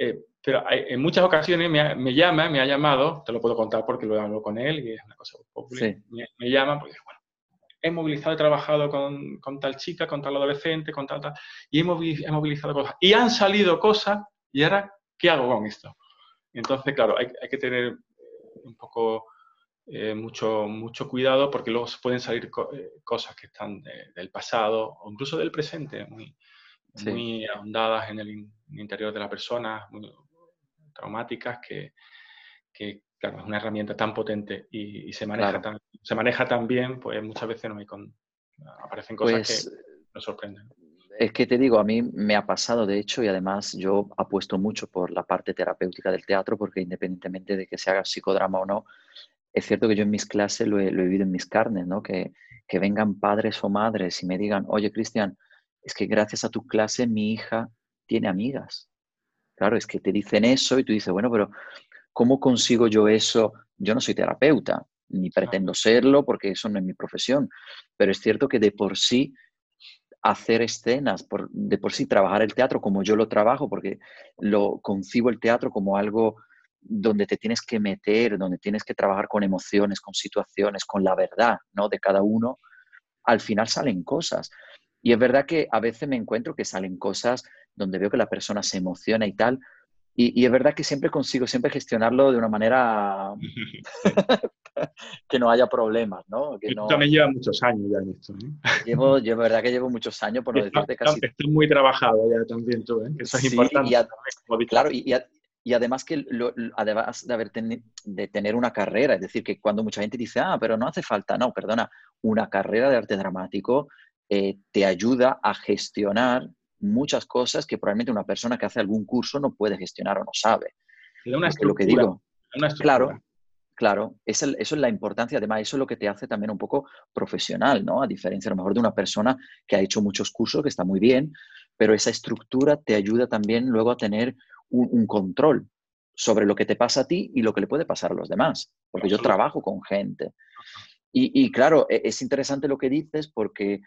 Eh, pero en muchas ocasiones me, me, llama, me ha llamado, te lo puedo contar porque lo hablo con él y es una cosa popular. Me, me, llama porque, bueno, he movilizado, he trabajado con, con, tal chica, con tal adolescente, con tal, tal, y he movilizado cosas. Y han salido cosas y ahora ¿qué hago con esto? Entonces, claro, hay, que tener eh, un poco eh, mucho, mucho cuidado porque luego pueden salir eh, cosas que están del pasado o incluso del presente, muy, muy ahondadas en el, interior de la persona, muy traumáticas, que, que claro, es una herramienta tan potente y, se, maneja tan, se maneja tan bien, pues muchas veces no hay con, aparecen cosas que pues nos sorprenden Es que te digo, a mí me ha pasado, de hecho, y además yo apuesto mucho por la parte terapéutica del teatro, porque independientemente de que se haga psicodrama o no, es cierto que yo en mis clases lo he, vivido en mis carnes, ¿no? Que, que vengan padres o madres y me digan, oye, Cristian, es que gracias a tu clase mi hija tiene amigas. Claro, es que te dicen eso y tú dices, bueno, pero ¿cómo consigo yo eso? Yo no soy terapeuta, ni pretendo serlo porque eso no es mi profesión, pero es cierto que de por sí hacer escenas, por, de por sí trabajar el teatro como yo lo trabajo, porque lo concibo el teatro como algo donde te tienes que meter, donde tienes que trabajar con emociones, con situaciones, con la verdad ¿no? de cada uno, al final salen cosas. Y es verdad que a veces me encuentro que salen cosas donde veo que la persona se emociona y tal, y, es verdad que siempre consigo siempre gestionarlo de una manera que no haya problemas, ¿no? Que también lleva muchos años ya en esto. ¿eh? Llevo, llevo, verdad que llevo muchos años, por no decirte casi... Estoy muy trabajado ya también tú, ¿eh? Eso es importante. claro, y, y, además que además de, haber de tener una carrera, es decir, que cuando mucha gente dice, ah, pero no hace falta, no, perdona, una carrera de arte dramático eh, te ayuda a gestionar muchas cosas que probablemente una persona que hace algún curso no puede gestionar o no sabe. Una lo que digo, claro, claro, eso es la importancia, además, eso es lo que te hace también un poco profesional, ¿no? A diferencia a lo mejor de una persona que ha hecho muchos cursos, que está muy bien, pero esa estructura te ayuda también luego a tener un, control sobre lo que te pasa a ti y lo que le puede pasar a los demás, porque yo trabajo con gente. Y, y, claro, e, es interesante lo que dices porque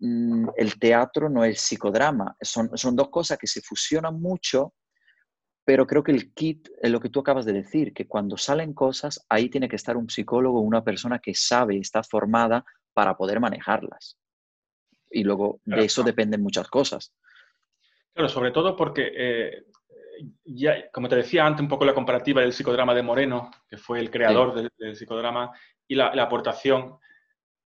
el teatro no es psicodrama. Son, son dos cosas que se fusionan mucho, pero creo que el kit es lo que tú acabas de decir, que cuando salen cosas, ahí tiene que estar un psicólogo, una persona que sabe, está formada para poder manejarlas. Y luego de eso dependen muchas cosas. Claro, sobre todo porque, eh, ya, como te decía antes, un poco la comparativa del psicodrama de Moreno, que fue el creador del, psicodrama, y la, aportación,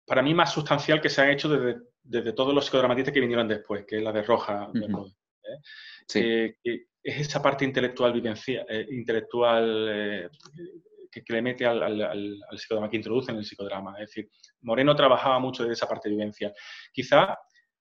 para mí más sustancial que se ha hecho desde desde todos los psicodramatistas que vinieron después, que es la de Roja, ¿eh? que es esa parte intelectual, vivencia, eh, intelectual eh, que, le mete al, al, psicodrama, que introduce en el psicodrama. Es decir, Moreno trabajaba mucho de esa parte de vivencia. Quizá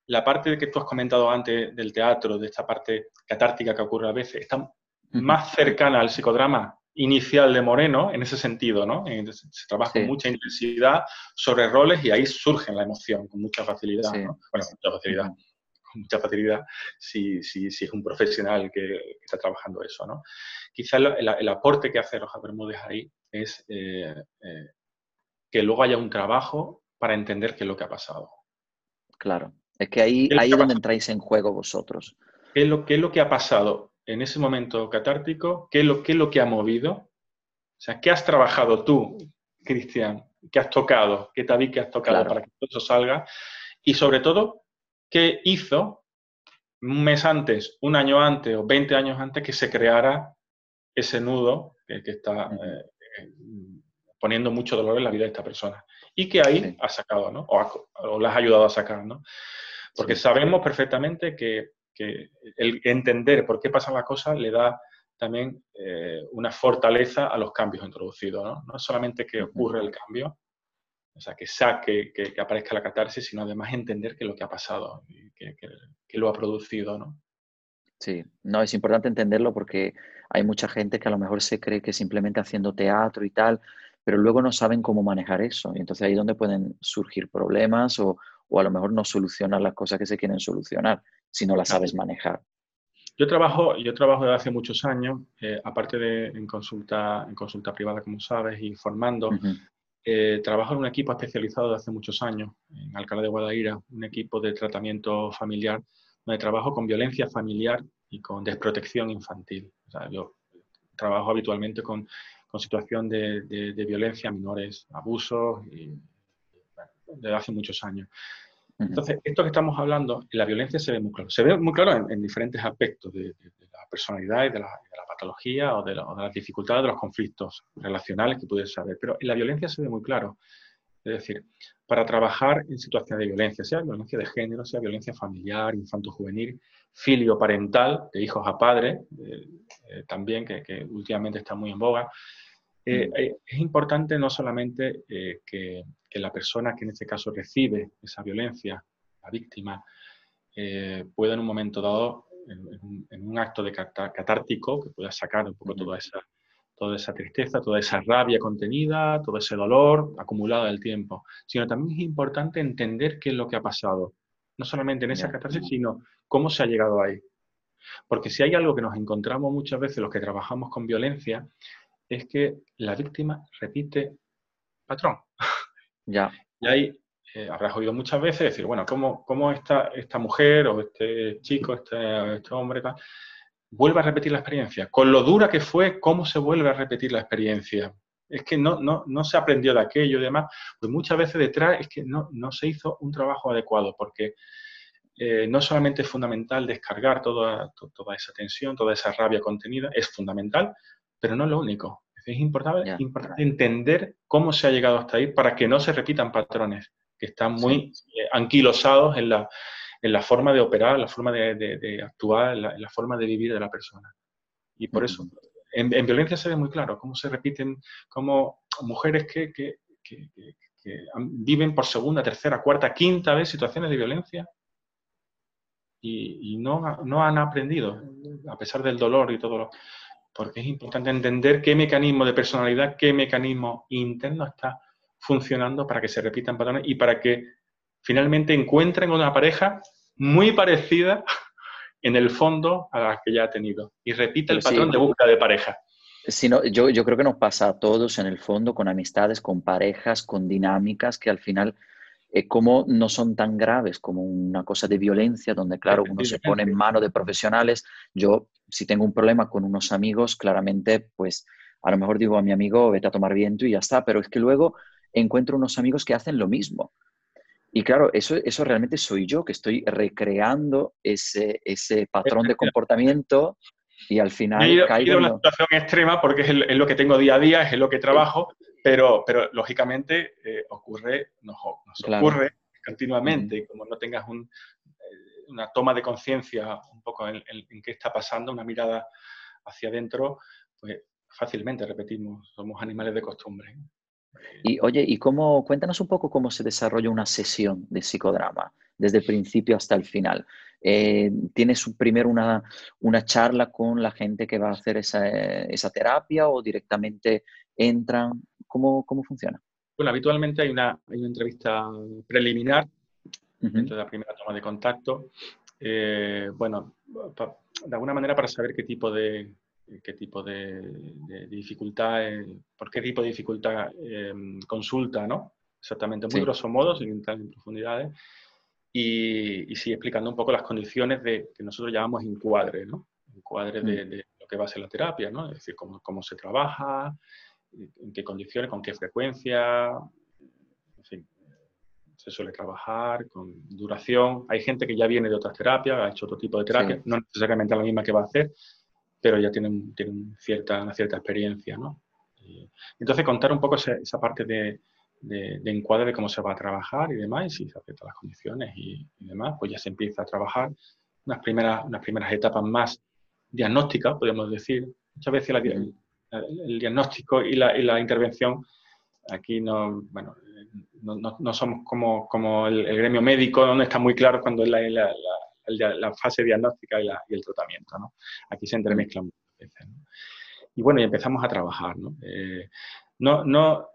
la parte que tú has comentado antes del teatro, de esta parte catártica que ocurre a veces, está más cercana al psicodrama inicial de Moreno en ese sentido, ¿no? Se trabaja con mucha intensidad sobre roles y ahí surge la emoción con mucha facilidad, ¿no? Bueno, con mucha facilidad, con mucha facilidad si, si, si es un profesional que, está trabajando eso, ¿no? Quizá el, aporte que hace Roja Bermúdez ahí es eh, eh, que luego haya un trabajo para entender qué es lo que ha pasado. Claro, es que ahí, ahí es donde entráis en juego vosotros. ¿Qué es, lo, ¿Qué es lo que ha pasado en ese momento catártico, ¿qué es lo, qué es lo que ha movido? O sea, ¿qué has trabajado tú, Cristian? ¿Qué has tocado? ¿Qué tabique que has tocado para que todo eso salga? Y sobre todo, ¿qué hizo un mes antes, un año antes o 20 años antes que se creara ese nudo que, está eh, poniendo mucho dolor en la vida de esta persona? Y que ahí ha sacado, ¿no? O, o, le has ayudado a sacar, ¿no? Porque sabemos perfectamente que que el entender por qué pasan las cosas le da también eh, una fortaleza a los cambios introducidos. ¿no? no solamente que ocurre el cambio, o sea, que saque, que, que, aparezca la catarsis, sino además entender qué es lo que ha pasado, y que, que, lo ha producido. ¿no? Sí, no, es importante entenderlo porque hay mucha gente que a lo mejor se cree que simplemente haciendo teatro y tal, pero luego no saben cómo manejar eso. Y entonces ahí es donde pueden surgir problemas o, o a lo mejor no solucionar las cosas que se quieren solucionar si no la sabes manejar. Yo trabajo, yo trabajo desde hace muchos años, eh, aparte de en consulta, en consulta privada, como sabes, y formando, eh, trabajo en un equipo especializado desde hace muchos años, en Alcalá de Guadaira, un equipo de tratamiento familiar, donde trabajo con violencia familiar y con desprotección infantil. O sea, yo trabajo habitualmente con, con situación de, de, violencia, menores, abusos, y, desde hace muchos años. Entonces, esto que estamos hablando, la violencia se ve muy claro. Se ve muy claro en, diferentes aspectos de, la personalidad y de la, patología o de, las dificultades de los conflictos relacionales que puedes saber. Pero en la violencia se ve muy claro. Es decir, para trabajar en situaciones de violencia, sea violencia de género, sea violencia familiar, infanto-juvenil, filio-parental, de hijos a padres, eh, eh, también, que, últimamente está muy en boga, eh, mm. es importante no solamente que, que la persona que en este caso recibe esa violencia, la víctima, eh, pueda en un momento dado, en, un acto de catártico, que pueda sacar un poco toda esa, toda esa tristeza, toda esa rabia contenida, todo ese dolor acumulado del tiempo, sino también es importante entender qué es lo que ha pasado, no solamente en esa catarsis, sino cómo se ha llegado ahí. Porque si hay algo que nos encontramos muchas veces los que trabajamos con violencia, es que la víctima repite patrón. Ya. Y ahí eh, habrás oído muchas veces decir, bueno, ¿cómo, cómo esta, esta mujer o este chico, este, este hombre, vuelve a repetir la experiencia? Con lo dura que fue, ¿cómo se vuelve a repetir la experiencia? Es que no, no, no se aprendió de aquello y demás. Pues muchas veces detrás es que no, no se hizo un trabajo adecuado, porque eh, no solamente es fundamental descargar toda, toda esa tensión, toda esa rabia contenida, es fundamental, pero no es lo único. Es importante, importante entender cómo se ha llegado hasta ahí para que no se repitan patrones que están muy eh, anquilosados en la, en la, forma de operar, la forma de, actuar, en la, forma de vivir de la persona. Y por eso, en, violencia se ve muy claro cómo se repiten, cómo mujeres que, que, que, viven por segunda, tercera, cuarta, quinta vez situaciones de violencia y, no, no, han aprendido, a pesar del dolor y todo lo... Porque es importante entender qué mecanismo de personalidad, qué mecanismo interno está funcionando para que se repitan patrones y para que finalmente encuentren una pareja muy parecida en el fondo a la que ya ha tenido. Y repita el patrón de búsqueda de pareja. Yo, yo creo que nos pasa a todos en el fondo, con amistades, con parejas, con dinámicas que al final eh, como no son tan graves como una cosa de violencia, donde claro, uno se pone en manos de profesionales. Yo, si tengo un problema con unos amigos, claramente, pues a lo mejor digo a mi amigo, vete a tomar viento y ya está, pero es que luego encuentro unos amigos que hacen lo mismo. Y claro, eso, eso realmente soy yo, que estoy recreando ese, ese patrón de comportamiento y al final caigo en una situación extrema porque es, es, lo que tengo día a día, es lo que trabajo, pero, pero lógicamente eh, ocurre, nos, ocurre continuamente, como no tengas eh, una toma de conciencia un poco en, qué está pasando, una mirada hacia adentro, pues fácilmente repetimos, somos animales de costumbre. Y oye, ¿y cómo, cuéntanos un poco cómo se desarrolla una sesión de psicodrama, desde el principio hasta el final? Eh, ¿Tienes primero una, una, charla con la gente que va a hacer esa, esa terapia o directamente entran? ¿Cómo, cómo funciona? Bueno, habitualmente hay una, hay una entrevista preliminar dentro de la primera toma de contacto. Eh, bueno, de alguna manera para saber qué tipo de, qué tipo de, dificultad, por qué tipo de dificultad em, consulta, ¿no? Exactamente, muy grosso modo, sin entrar en profundidades. Y, y sí, explicando un poco las condiciones de que nosotros llamamos encuadre, ¿no? Encuadre de, mm. de, lo que va a ser la terapia, ¿no? Es decir, cómo, cómo se trabaja, en qué condiciones, con qué frecuencia, en fin, se suele trabajar, con duración. Hay gente que ya viene de otras terapias, ha hecho otro tipo de terapia, no necesariamente la misma que va a hacer, pero ya tienen, tienen cierta, una cierta experiencia, ¿no? entonces contar un poco esa, parte de, de, encuadre de cómo se va a trabajar y demás, y si se aceptan las condiciones y, demás, pues ya se empieza a trabajar unas primeras, unas primeras etapas más diagnósticas, podríamos decir. Muchas veces la, el diagnóstico y la, y la intervención, aquí no, bueno, no, no, somos como, como el, gremio médico, donde está muy claro cuando es la, la, fase diagnóstica y, y, el tratamiento. ¿no? Aquí se entremezclan muchas veces. Y bueno, y empezamos a trabajar. ¿no? Eh, no, no,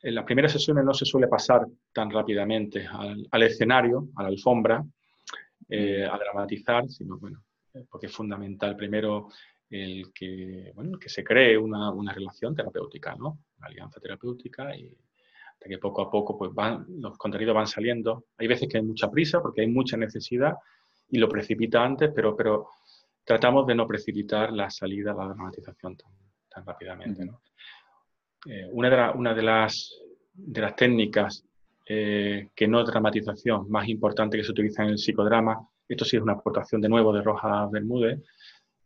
en las primeras sesiones no se suele pasar tan rápidamente al, al escenario, a la alfombra, eh, a dramatizar, sino bueno, porque es fundamental primero el que, bueno, que se cree una, una, relación terapéutica, ¿no? Una alianza terapéutica y hasta que poco a poco pues van, los contenidos van saliendo. Hay veces que hay mucha prisa porque hay mucha necesidad y lo precipita antes, pero, pero tratamos de no precipitar la salida, la dramatización tan, tan rápidamente, ¿no? Eh, una, de una de, las, de las técnicas eh, que no dramatización más importante que se utiliza en el psicodrama, esto sí es una aportación de nuevo de Roja Bermúdez,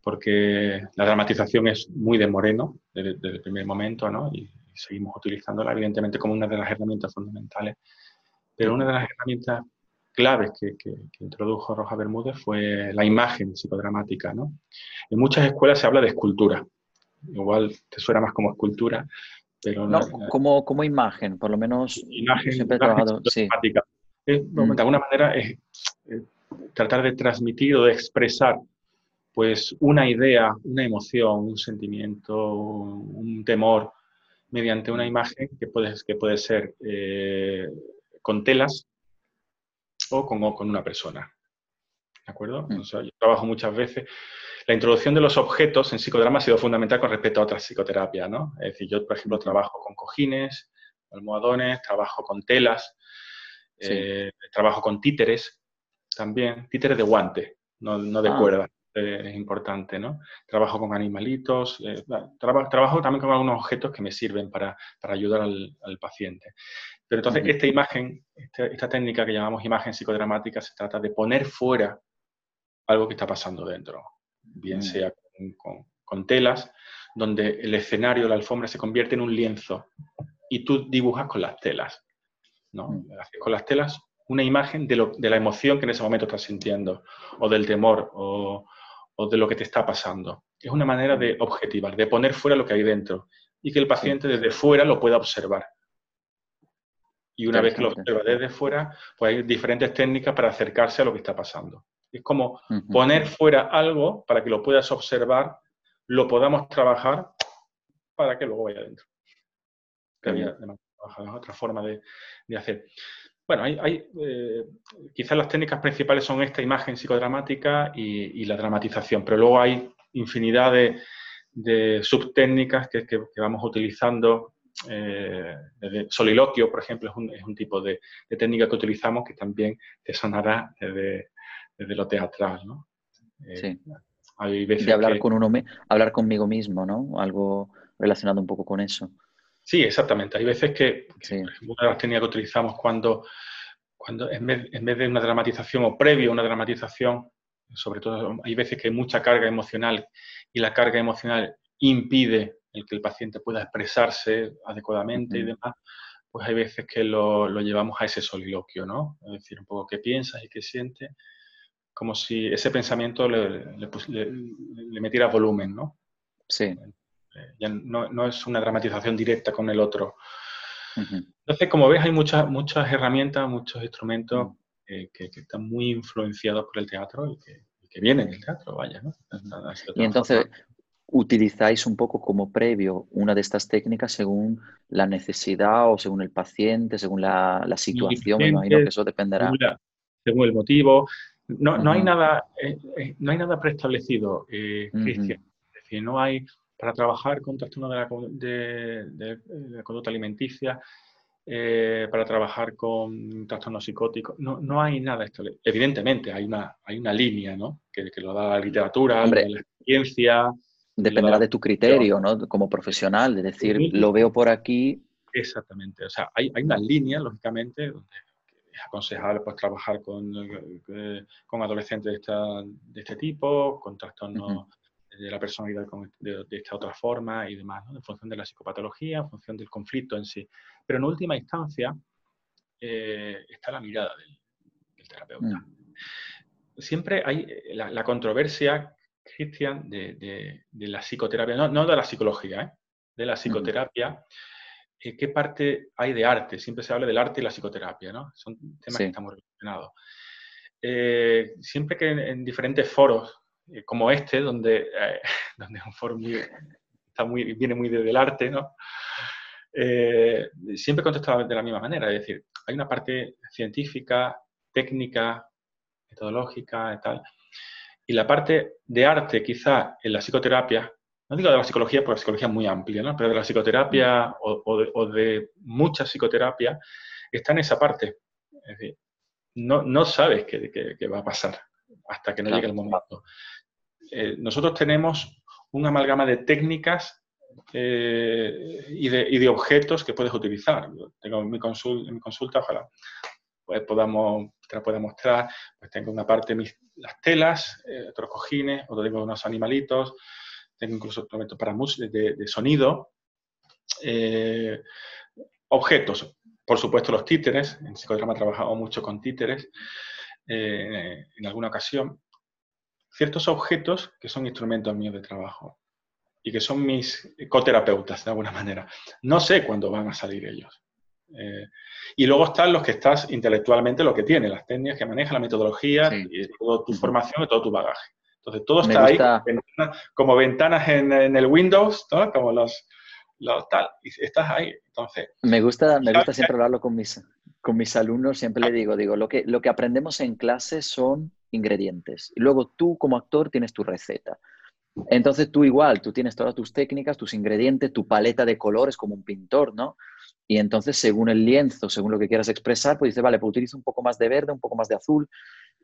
porque la dramatización es muy de Moreno desde, el primer momento, ¿no? Y, seguimos utilizándola evidentemente como una de las herramientas fundamentales. Pero una de las herramientas claves que, que, introdujo Roja Bermúdez fue la imagen psicodramática, ¿no? En muchas escuelas se habla de escultura. Igual te suena más como escultura, pero... No, como, como imagen, por lo menos imagen, siempre he trabajado... Sí. de alguna manera es tratar de transmitir o de expresar pues una idea, una emoción, un sentimiento, un temor, mediante una imagen que puede, que puede ser eh, con telas o con, con una persona. ¿De acuerdo? Mm. yo trabajo muchas veces. La introducción de los objetos en psicodrama ha sido fundamental con respecto a otras psicoterapias, ¿no? Es decir, yo, por ejemplo, trabajo con cojines, almohadones, trabajo con telas, eh, trabajo con títeres también, títeres de guante, no, de ah. cuerda es importante, ¿no? Trabajo con animalitos, eh, trabajo también con algunos objetos que me sirven para, ayudar al, paciente. Pero entonces esta imagen, esta, técnica que llamamos imagen psicodramática, se trata de poner fuera algo que está pasando dentro, bien mm. sea con, telas, donde el escenario, la alfombra se convierte en un lienzo y tú dibujas con las telas, ¿no? Mm. Con las telas una imagen de, lo, de, la emoción que en ese momento estás sintiendo, o del temor, o, o de lo que te está pasando. Es una manera de objetivar, de poner fuera lo que hay dentro y que el paciente desde fuera lo pueda observar. Y una vez que lo observa desde fuera, pues hay diferentes técnicas para acercarse a lo que está pasando. Es como poner fuera algo para que lo puedas observar, lo podamos trabajar para que luego vaya adentro. Que otra forma de, de hacer. Bueno, hay, eh, quizás las técnicas principales son esta imagen psicodramática y, la dramatización, pero luego hay infinidad de, subtécnicas que, vamos utilizando. Eh, soliloquio, por ejemplo, es un, tipo de, técnica que utilizamos que también te sonará desde, lo teatral. ¿no? Eh, sí. Hay veces de hablar, con uno, hablar conmigo mismo, ¿no? Algo relacionado un poco con eso. Sí, exactamente. Hay veces que, una de las técnicas que utilizamos cuando, cuando en vez, de una dramatización o previo a una dramatización, sobre todo hay veces que hay mucha carga emocional y la carga emocional impide el que el paciente pueda expresarse adecuadamente y demás, pues hay veces que lo, llevamos a ese soliloquio, ¿no? Es decir, un poco qué piensas y qué sientes, como si ese pensamiento le, le metiera volumen, ¿no? Sí. Eh, ya no, es una dramatización directa con el otro. Entonces, como ves, hay muchas, muchas herramientas, muchos instrumentos eh, que, están muy influenciados por el teatro y que, vienen del teatro, vaya. ¿no? Y entonces, utilizáis un poco como previo una de estas técnicas según la necesidad o según el paciente, según la, situación, me imagino que eso dependerá. Según, el motivo. No, no, hay nada, eh, no hay nada preestablecido, Cristian. Es decir, no hay para trabajar con trastorno de la, de, conducta alimenticia, eh, para trabajar con trastornos psicóticos. No, no hay nada. Evidentemente, hay una, hay una línea ¿no? que, que lo da la literatura, la experiencia. Dependerá de tu criterio, ¿no? Como profesional, de decir, lo veo por aquí. Exactamente. O sea, hay, hay una línea, lógicamente, donde es aconsejable pues, trabajar con, eh, con adolescentes de, esta, de este tipo, con trastornos de la personalidad de, esta otra forma y demás, en función de la psicopatología, en función del conflicto en sí. Pero en última instancia eh, está la mirada del, terapeuta. Mm. Siempre hay eh, la, controversia, Cristian, de, la psicoterapia, no, de la psicología, ¿eh? de la psicoterapia. ¿Qué parte hay de arte? Siempre se habla del arte y la psicoterapia, ¿no? Son temas que estamos relacionados. siempre que en diferentes foros eh, como este, donde, eh, donde es un foro muy, está muy, viene muy desde el arte, ¿no? Eh, siempre contestaba de la misma manera, es decir, hay una parte científica, técnica, metodológica y tal, y la parte de arte quizá en la psicoterapia, no digo de la psicología porque la psicología es muy amplia, ¿no? pero de la psicoterapia o, de, mucha psicoterapia está en esa parte. Es decir, no, no sabes qué, qué, va a pasar hasta que no llegue el momento. Eh, nosotros tenemos un amalgama de técnicas eh, y, de, objetos que puedes utilizar. tengo en mi, consulta, mi consulta, ojalá pues podamos, te la pueda mostrar, pues tengo una parte mis, las telas, eh, otros cojines, otro tengo unos animalitos, tengo incluso instrumentos para música, de, de, sonido, objetos, por supuesto los títeres, en psicodrama he trabajado mucho con títeres, en alguna ocasión, ciertos objetos que son instrumentos míos de trabajo y que son mis coterapeutas de alguna manera. No sé cuándo van a salir ellos. Eh, y luego están los que estás intelectualmente, lo que tiene, las técnicas que maneja, la metodología, y toda tu formación y todo tu bagaje. Entonces, todo está ahí como ventanas en, el Windows, ¿no? como los, los, tal, y estás ahí. Entonces, me gusta, me gusta siempre hablarlo con mis, con mis alumnos, siempre le digo, digo, lo que, lo que aprendemos en clase son ingredientes. Y luego tú como actor tienes tu receta. Entonces tú igual, tú tienes todas tus técnicas, tus ingredientes, tu paleta de colores como un pintor, ¿no? Y entonces según el lienzo, según lo que quieras expresar, pues dices, vale, pues utilizo un poco más de verde, un poco más de azul,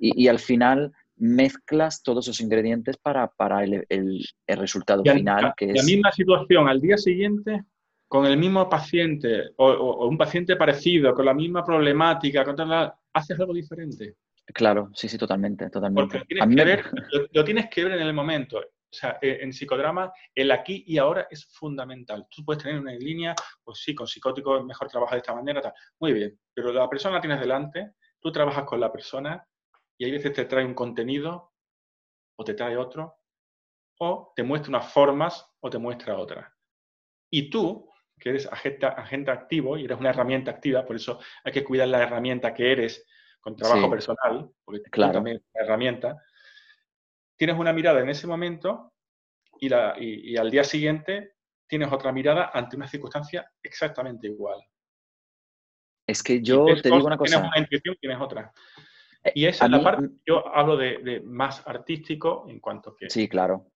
y, al final mezclas todos esos ingredientes para, el, resultado final. que la misma situación al día siguiente, con el mismo paciente o, un paciente parecido, con la misma problemática, con haces algo diferente. Claro, sí, sí, totalmente, totalmente. Porque tienes que ver, lo, tienes que ver en el momento. O sea, eh, en psicodrama, el aquí y ahora es fundamental. Tú puedes tener una línea, pues sí, con psicótico es mejor trabajar de esta manera, tal. Muy bien, pero la persona la tienes delante, tú trabajas con la persona y hay veces te trae un contenido o te trae otro, o te muestra unas formas o te muestra otras. Y tú, que eres agente, agente activo y eres una herramienta activa, por eso hay que cuidar la herramienta que eres con trabajo personal, porque claro. también es una herramienta, tienes una mirada en ese momento y, la, y, al día siguiente tienes otra mirada ante una circunstancia exactamente igual. Es que yo te digo una cosa. Tienes una intuición, tienes otra. Eh, y esa es la parte, yo hablo de, más artístico en cuanto que... Sí, claro.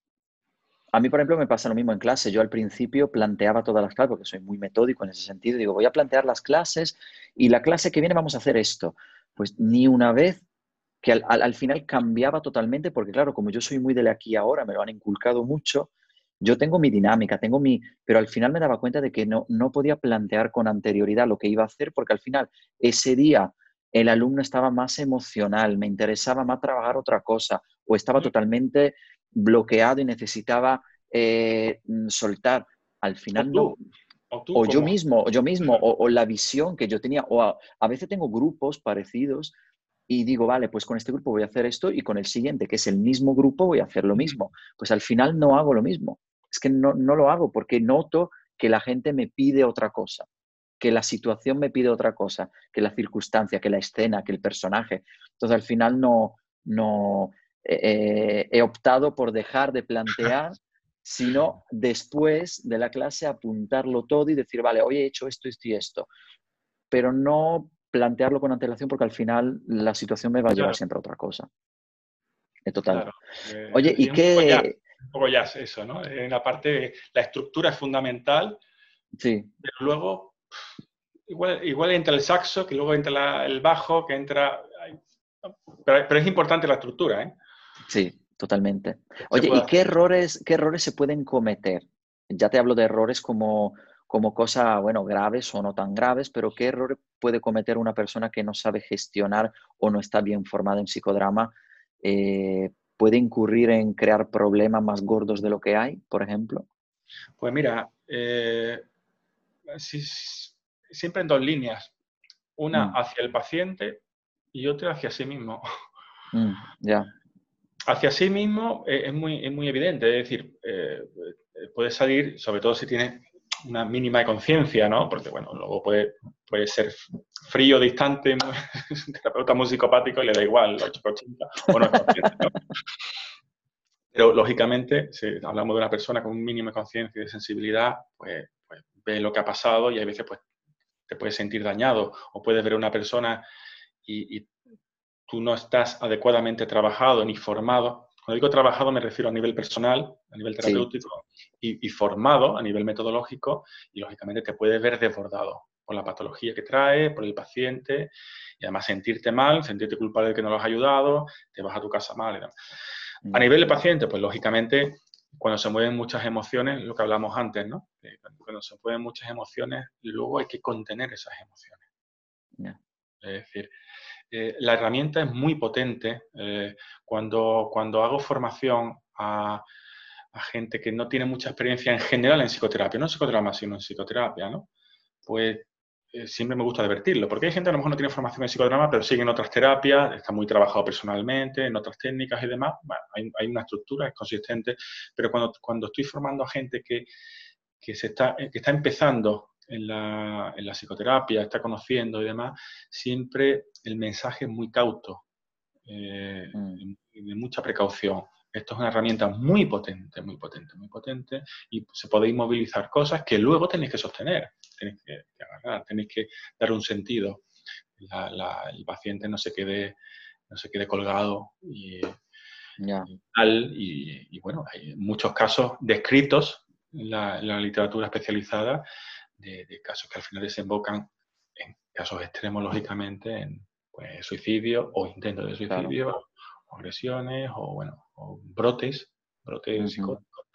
A mí, por ejemplo, me pasa lo mismo en clase. Yo al principio planteaba todas las clases, porque soy muy metódico en ese sentido. Digo, voy a plantear las clases y la clase que viene vamos a hacer esto. Pues ni una vez que al, final cambiaba totalmente, porque claro, como yo soy muy de aquí ahora, me lo han inculcado mucho, yo tengo mi dinámica, tengo mi, pero al final me daba cuenta de que no, no podía plantear con anterioridad lo que iba a hacer, porque al final ese día el alumno estaba más emocional, me interesaba más trabajar otra cosa, o estaba totalmente bloqueado y necesitaba eh, mm, soltar. Al final no. O, yo mismo, o yo mismo, o, la visión que yo tenía, o a, veces tengo grupos parecidos y digo, vale, pues con este grupo voy a hacer esto y con el siguiente, que es el mismo grupo, voy a hacer lo mismo. Pues al final no hago lo mismo. Es que no, no lo hago porque noto que la gente me pide otra cosa, que la situación me pide otra cosa, que la circunstancia, que la escena, que el personaje. Entonces al final no, no eh, he optado por dejar de plantear, sino después de la clase apuntarlo todo y decir, vale, hoy he hecho esto, esto y esto. Pero no plantearlo con antelación porque al final la situación me va a llevar siempre a otra cosa. Es total. Eh, Oye, ¿y qué...? un poco ya es eso, ¿no? En la parte, la estructura es fundamental, sí. pero luego, igual, igual entra el saxo, que luego entra el bajo, que entra... Pero, pero, es importante la estructura, ¿eh? Sí, totalmente. Oye, ¿y qué errores, qué errores se pueden cometer? Ya te hablo de errores como como cosa, bueno, graves o no tan graves, pero qué error puede cometer una persona que no sabe gestionar o no está bien formada en psicodrama. Eh, ¿Puede incurrir en crear problemas más gordos de lo que hay, por ejemplo? Pues mira, eh, siempre en dos líneas. Una mm. hacia el paciente y otra hacia sí mismo. Mm, ya. Hacia sí mismo eh, es, muy, es muy evidente, es decir, puede salir, sobre todo si tiene una mínima conciencia, ¿no? Porque, bueno, luego puede, puede ser frío, distante, un terapeuta muy y le da igual, 880, o no Pero, lógicamente, si hablamos de una persona con un mínimo de conciencia y de sensibilidad, pues, pues, ve lo que ha pasado y a veces, pues, te puedes sentir dañado. O puedes ver a una persona y tú no estás adecuadamente trabajado ni formado cuando digo trabajado me refiero a nivel personal, a nivel terapéutico y, formado a nivel metodológico y lógicamente te puedes ver desbordado por la patología que trae, por el paciente y además sentirte mal, sentirte culpable de que no lo has ayudado, te vas a tu casa mal. A mm. nivel de paciente, pues lógicamente cuando se mueven muchas emociones, lo que hablamos antes, ¿no? Cuando se mueven muchas emociones, luego hay que contener esas emociones. Es decir, eh, la herramienta es muy potente. Eh, cuando, cuando hago formación a, gente que no tiene mucha experiencia en general en psicoterapia, no en psicoterapia, sino en psicoterapia. Pues eh, siempre me gusta advertirlo, porque hay gente que a lo mejor no tiene formación en psicodrama, pero sigue en otras terapias, está muy trabajado personalmente, en otras técnicas y demás. hay, hay, una estructura, es consistente, pero cuando, cuando estoy formando a gente que, que, se está, que está empezando en la, psicoterapia, está conociendo y demás, siempre el mensaje es muy cauto, eh, mm. de mucha precaución. Esto es una herramienta muy potente, muy potente, muy potente, y se podéis movilizar cosas que luego tenéis que sostener, tenéis que, agarrar, tenéis que dar un sentido. el paciente no se quede, no se quede colgado y, y, bueno, hay muchos casos descritos en la, literatura especializada de, casos que al final desembocan en casos extremos, lógicamente, en pues, suicidio o intentos de suicidio, agresiones o, bueno, brotes, brotes psicóticos.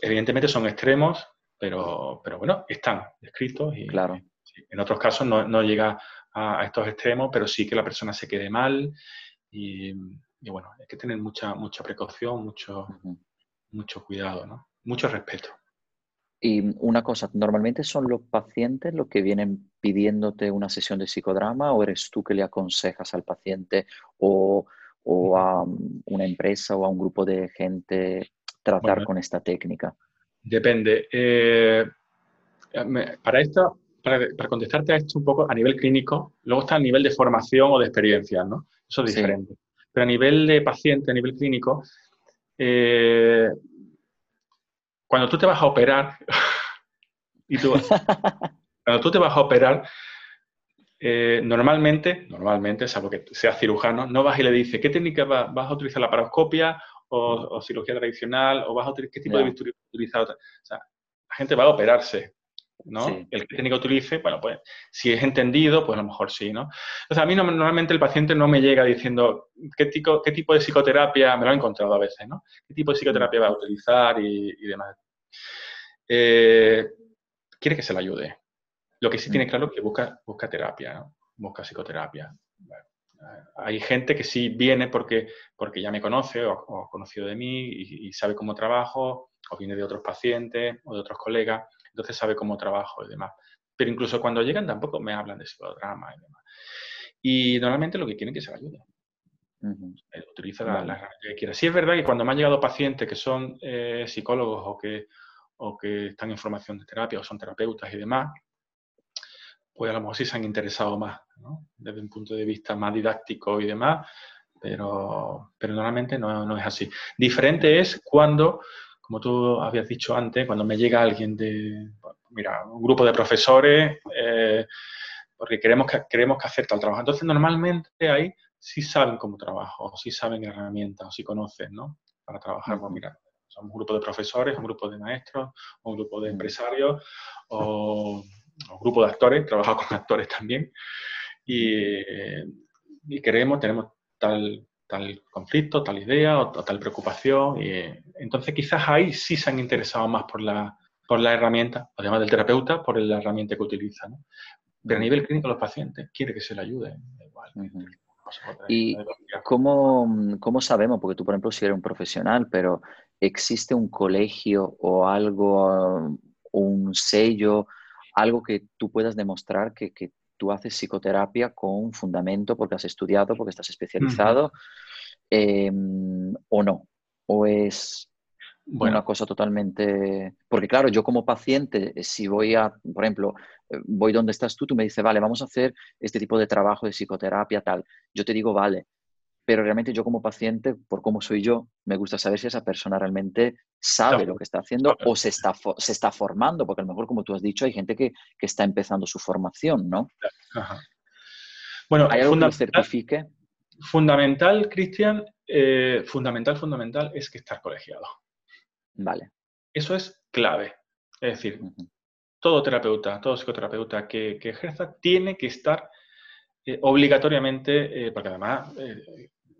Evidentemente son extremos, pero, pero bueno, están descritos y claro. en otros casos no, llega a, estos extremos, pero sí que la persona se quede mal y, bueno, hay que tener mucha, mucha precaución, mucho, mucho cuidado, ¿no? mucho respeto. Y una cosa, ¿normalmente son los pacientes los que vienen pidiéndote una sesión de psicodrama o eres tú que le aconsejas al paciente o, o a una empresa o a un grupo de gente tratar con esta técnica? Depende. Eh, para esto, para, contestarte a esto un poco a nivel clínico, luego está a nivel de formación o de experiencia, ¿no? Eso es diferente. Pero a nivel de paciente, a nivel clínico, eh, cuando tú te vas a operar, y tú, cuando tú te vas a operar, eh, normalmente, normalmente, salvo que seas cirujano, no vas y le dices, ¿qué técnica vas, a utilizar? ¿La paroscopia o, cirugía tradicional? ¿O vas a utilizar qué tipo de bisturí utilizar? O sea, la gente va a operarse, ¿no? El que técnica utilice, bueno, pues si es entendido, pues a lo mejor sí, ¿no? sea, a mí normalmente el paciente no me llega diciendo qué tipo, qué tipo de psicoterapia, me lo he encontrado a veces, ¿no? ¿Qué tipo de psicoterapia va a utilizar y, demás? Eh, quiere que se le ayude. Lo que sí tiene mm. claro es que busca, busca terapia, busca psicoterapia. hay gente que sí viene porque, porque ya me conoce o, ha conocido de mí y, sabe cómo trabajo, o viene de otros pacientes o de otros colegas, entonces sabe cómo trabajo y demás. Pero incluso cuando llegan tampoco me hablan de psicodrama y demás. Y normalmente lo que quieren es que se le ayude. Eh, utiliza la, la, que quiera. Sí es verdad que cuando me han llegado pacientes que son eh, psicólogos o que, o que están en formación de terapia o son terapeutas y demás, pues a lo mejor sí se han interesado más, ¿no? desde un punto de vista más didáctico y demás, pero, pero normalmente no, no, es así. Diferente es cuando, como tú habías dicho antes, cuando me llega alguien de, mira, un grupo de profesores, eh, porque queremos que, queremos que hacer tal trabajo. Entonces, normalmente ahí sí saben cómo trabajo, sí saben herramientas, o sí conocen, ¿no? Para trabajar, pues mira, somos un grupo de profesores, un grupo de maestros, un grupo de empresarios, o un grupo de actores, trabajo con actores también, y, y queremos, tenemos tal, tal conflicto, tal idea o, tal preocupación, y entonces quizás ahí sí se han interesado más por la, por la herramienta, además del terapeuta, por la herramienta que utiliza. ¿no? Pero a nivel clínico los pacientes quiere que se le ayude, igual. ¿Y cómo, cómo, sabemos? Porque tú, por ejemplo, si eres un profesional, pero ¿existe un colegio o algo, un sello algo que tú puedas demostrar que, tú haces psicoterapia con un fundamento porque has estudiado, porque estás especializado, em, o no, o es una cosa totalmente... Porque claro, yo como paciente, si voy a, por ejemplo, eh, voy donde estás tú, tú me dices, vale, vamos a hacer este tipo de trabajo de psicoterapia, tal. Yo te digo, vale, pero realmente yo como paciente, por cómo soy yo, me gusta saber si esa persona realmente sabe lo que está haciendo o se está, se está formando, porque a lo mejor, como tú has dicho, hay gente que, está empezando su formación, ¿no? Bueno, ¿hay algo que lo certifique? Fundamental, Cristian, eh, fundamental, fundamental es que estar colegiado. Vale. Eso es clave. Es decir, todo terapeuta, todo psicoterapeuta que, ejerza tiene que estar eh, obligatoriamente, eh, porque además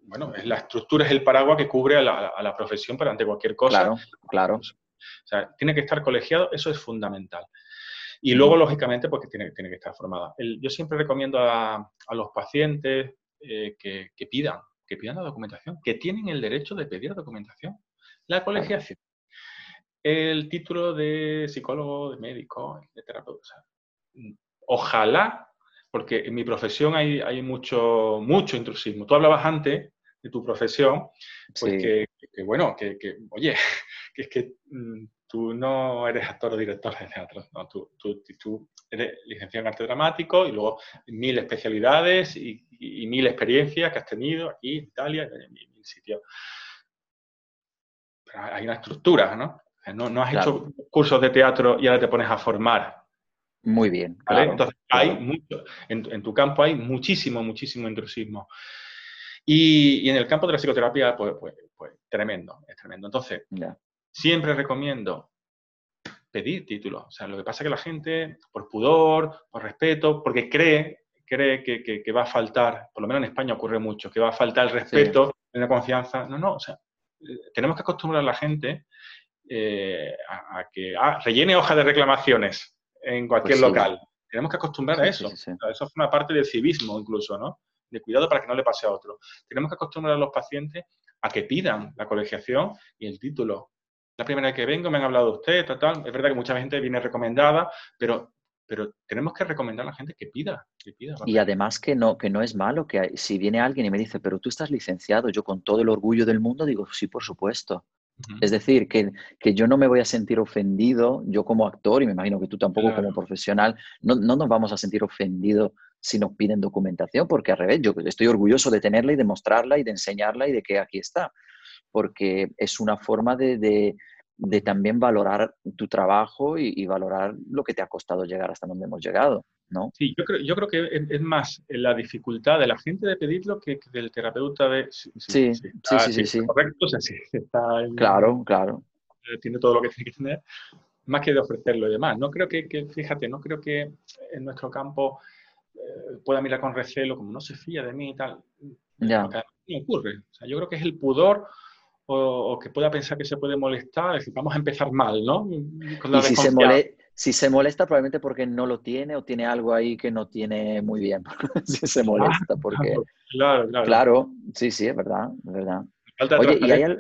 bueno, la estructura es el paraguas que cubre a la, profesión para ante cualquier cosa. Claro, claro. O sea, tiene que estar colegiado, eso es fundamental. Y luego, lógicamente, porque tiene, tiene que estar formada. yo siempre recomiendo a, los pacientes eh, que, pidan, que pidan la documentación, que tienen el derecho de pedir documentación. La colegiación. El título de psicólogo, de médico, de terapeuta. Ojalá, porque en mi profesión hay, hay mucho, mucho intrusismo. Tú hablabas antes tu profesión, pues que, bueno, que, oye, que es que mm, tú no eres actor o director de teatro, no, tú, eres licenciado en arte dramático y luego mil especialidades y, mil experiencias que has tenido aquí en Italia, en mil, sitios. Pero hay una estructura, ¿no? No, has hecho cursos de teatro y ahora te pones a formar. Muy bien. Entonces, hay mucho, en, tu campo hay muchísimo, muchísimo intrusismo. Y, en el campo de la psicoterapia, pues, pues, pues tremendo, es tremendo. Entonces, siempre recomiendo pedir títulos. O sea, lo que pasa es que la gente, por pudor, por respeto, porque cree, cree que, va a faltar, por lo menos en España ocurre mucho, que va a faltar el respeto, la confianza. No, no, o sea, eh, tenemos que acostumbrar a la gente eh, a, que ah, rellene hoja de reclamaciones en cualquier pues local. Tenemos que acostumbrar a eso. eso es una parte del civismo incluso, ¿no? De cuidado para que no le pase a otro. Tenemos que acostumbrar a los pacientes a que pidan la colegiación y el título. La primera vez que vengo me han hablado de usted, tal, Es verdad que mucha gente viene recomendada, pero, pero tenemos que recomendar a la gente que pida. Que pida y además que no, que no es malo que si viene alguien y me dice, pero tú estás licenciado, yo con todo el orgullo del mundo digo, sí, por supuesto. Es decir, que, que, yo no me voy a sentir ofendido, yo como actor, y me imagino que tú tampoco como profesional, no, no, nos vamos a sentir ofendidos si nos piden documentación, porque al revés, yo estoy orgulloso de tenerla y de mostrarla y de enseñarla y de que aquí está, porque es una forma de, de, también valorar tu trabajo y, valorar lo que te ha costado llegar hasta donde hemos llegado. ¿No? Sí, yo creo, yo creo que es, más la dificultad de la gente de pedirlo que, del terapeuta de... sí, sí, sí, sí, Correcto, o sea, sí, está claro, claro. Eh, tiene todo lo que tiene que tener, más que de ofrecerlo y demás. No creo que, que fíjate, no creo que en nuestro campo eh, pueda mirar con recelo, como no se fía de mí y tal. Ya. No ocurre. O sea, yo creo que es el pudor o, que pueda pensar que se puede molestar, es decir, vamos a empezar mal, ¿no? y si se, si se, molesta, probablemente porque no lo tiene o tiene algo ahí que no tiene muy bien. si se molesta, porque. Claro, claro. Claro, sí, sí, es verdad, es verdad. Oye, y hay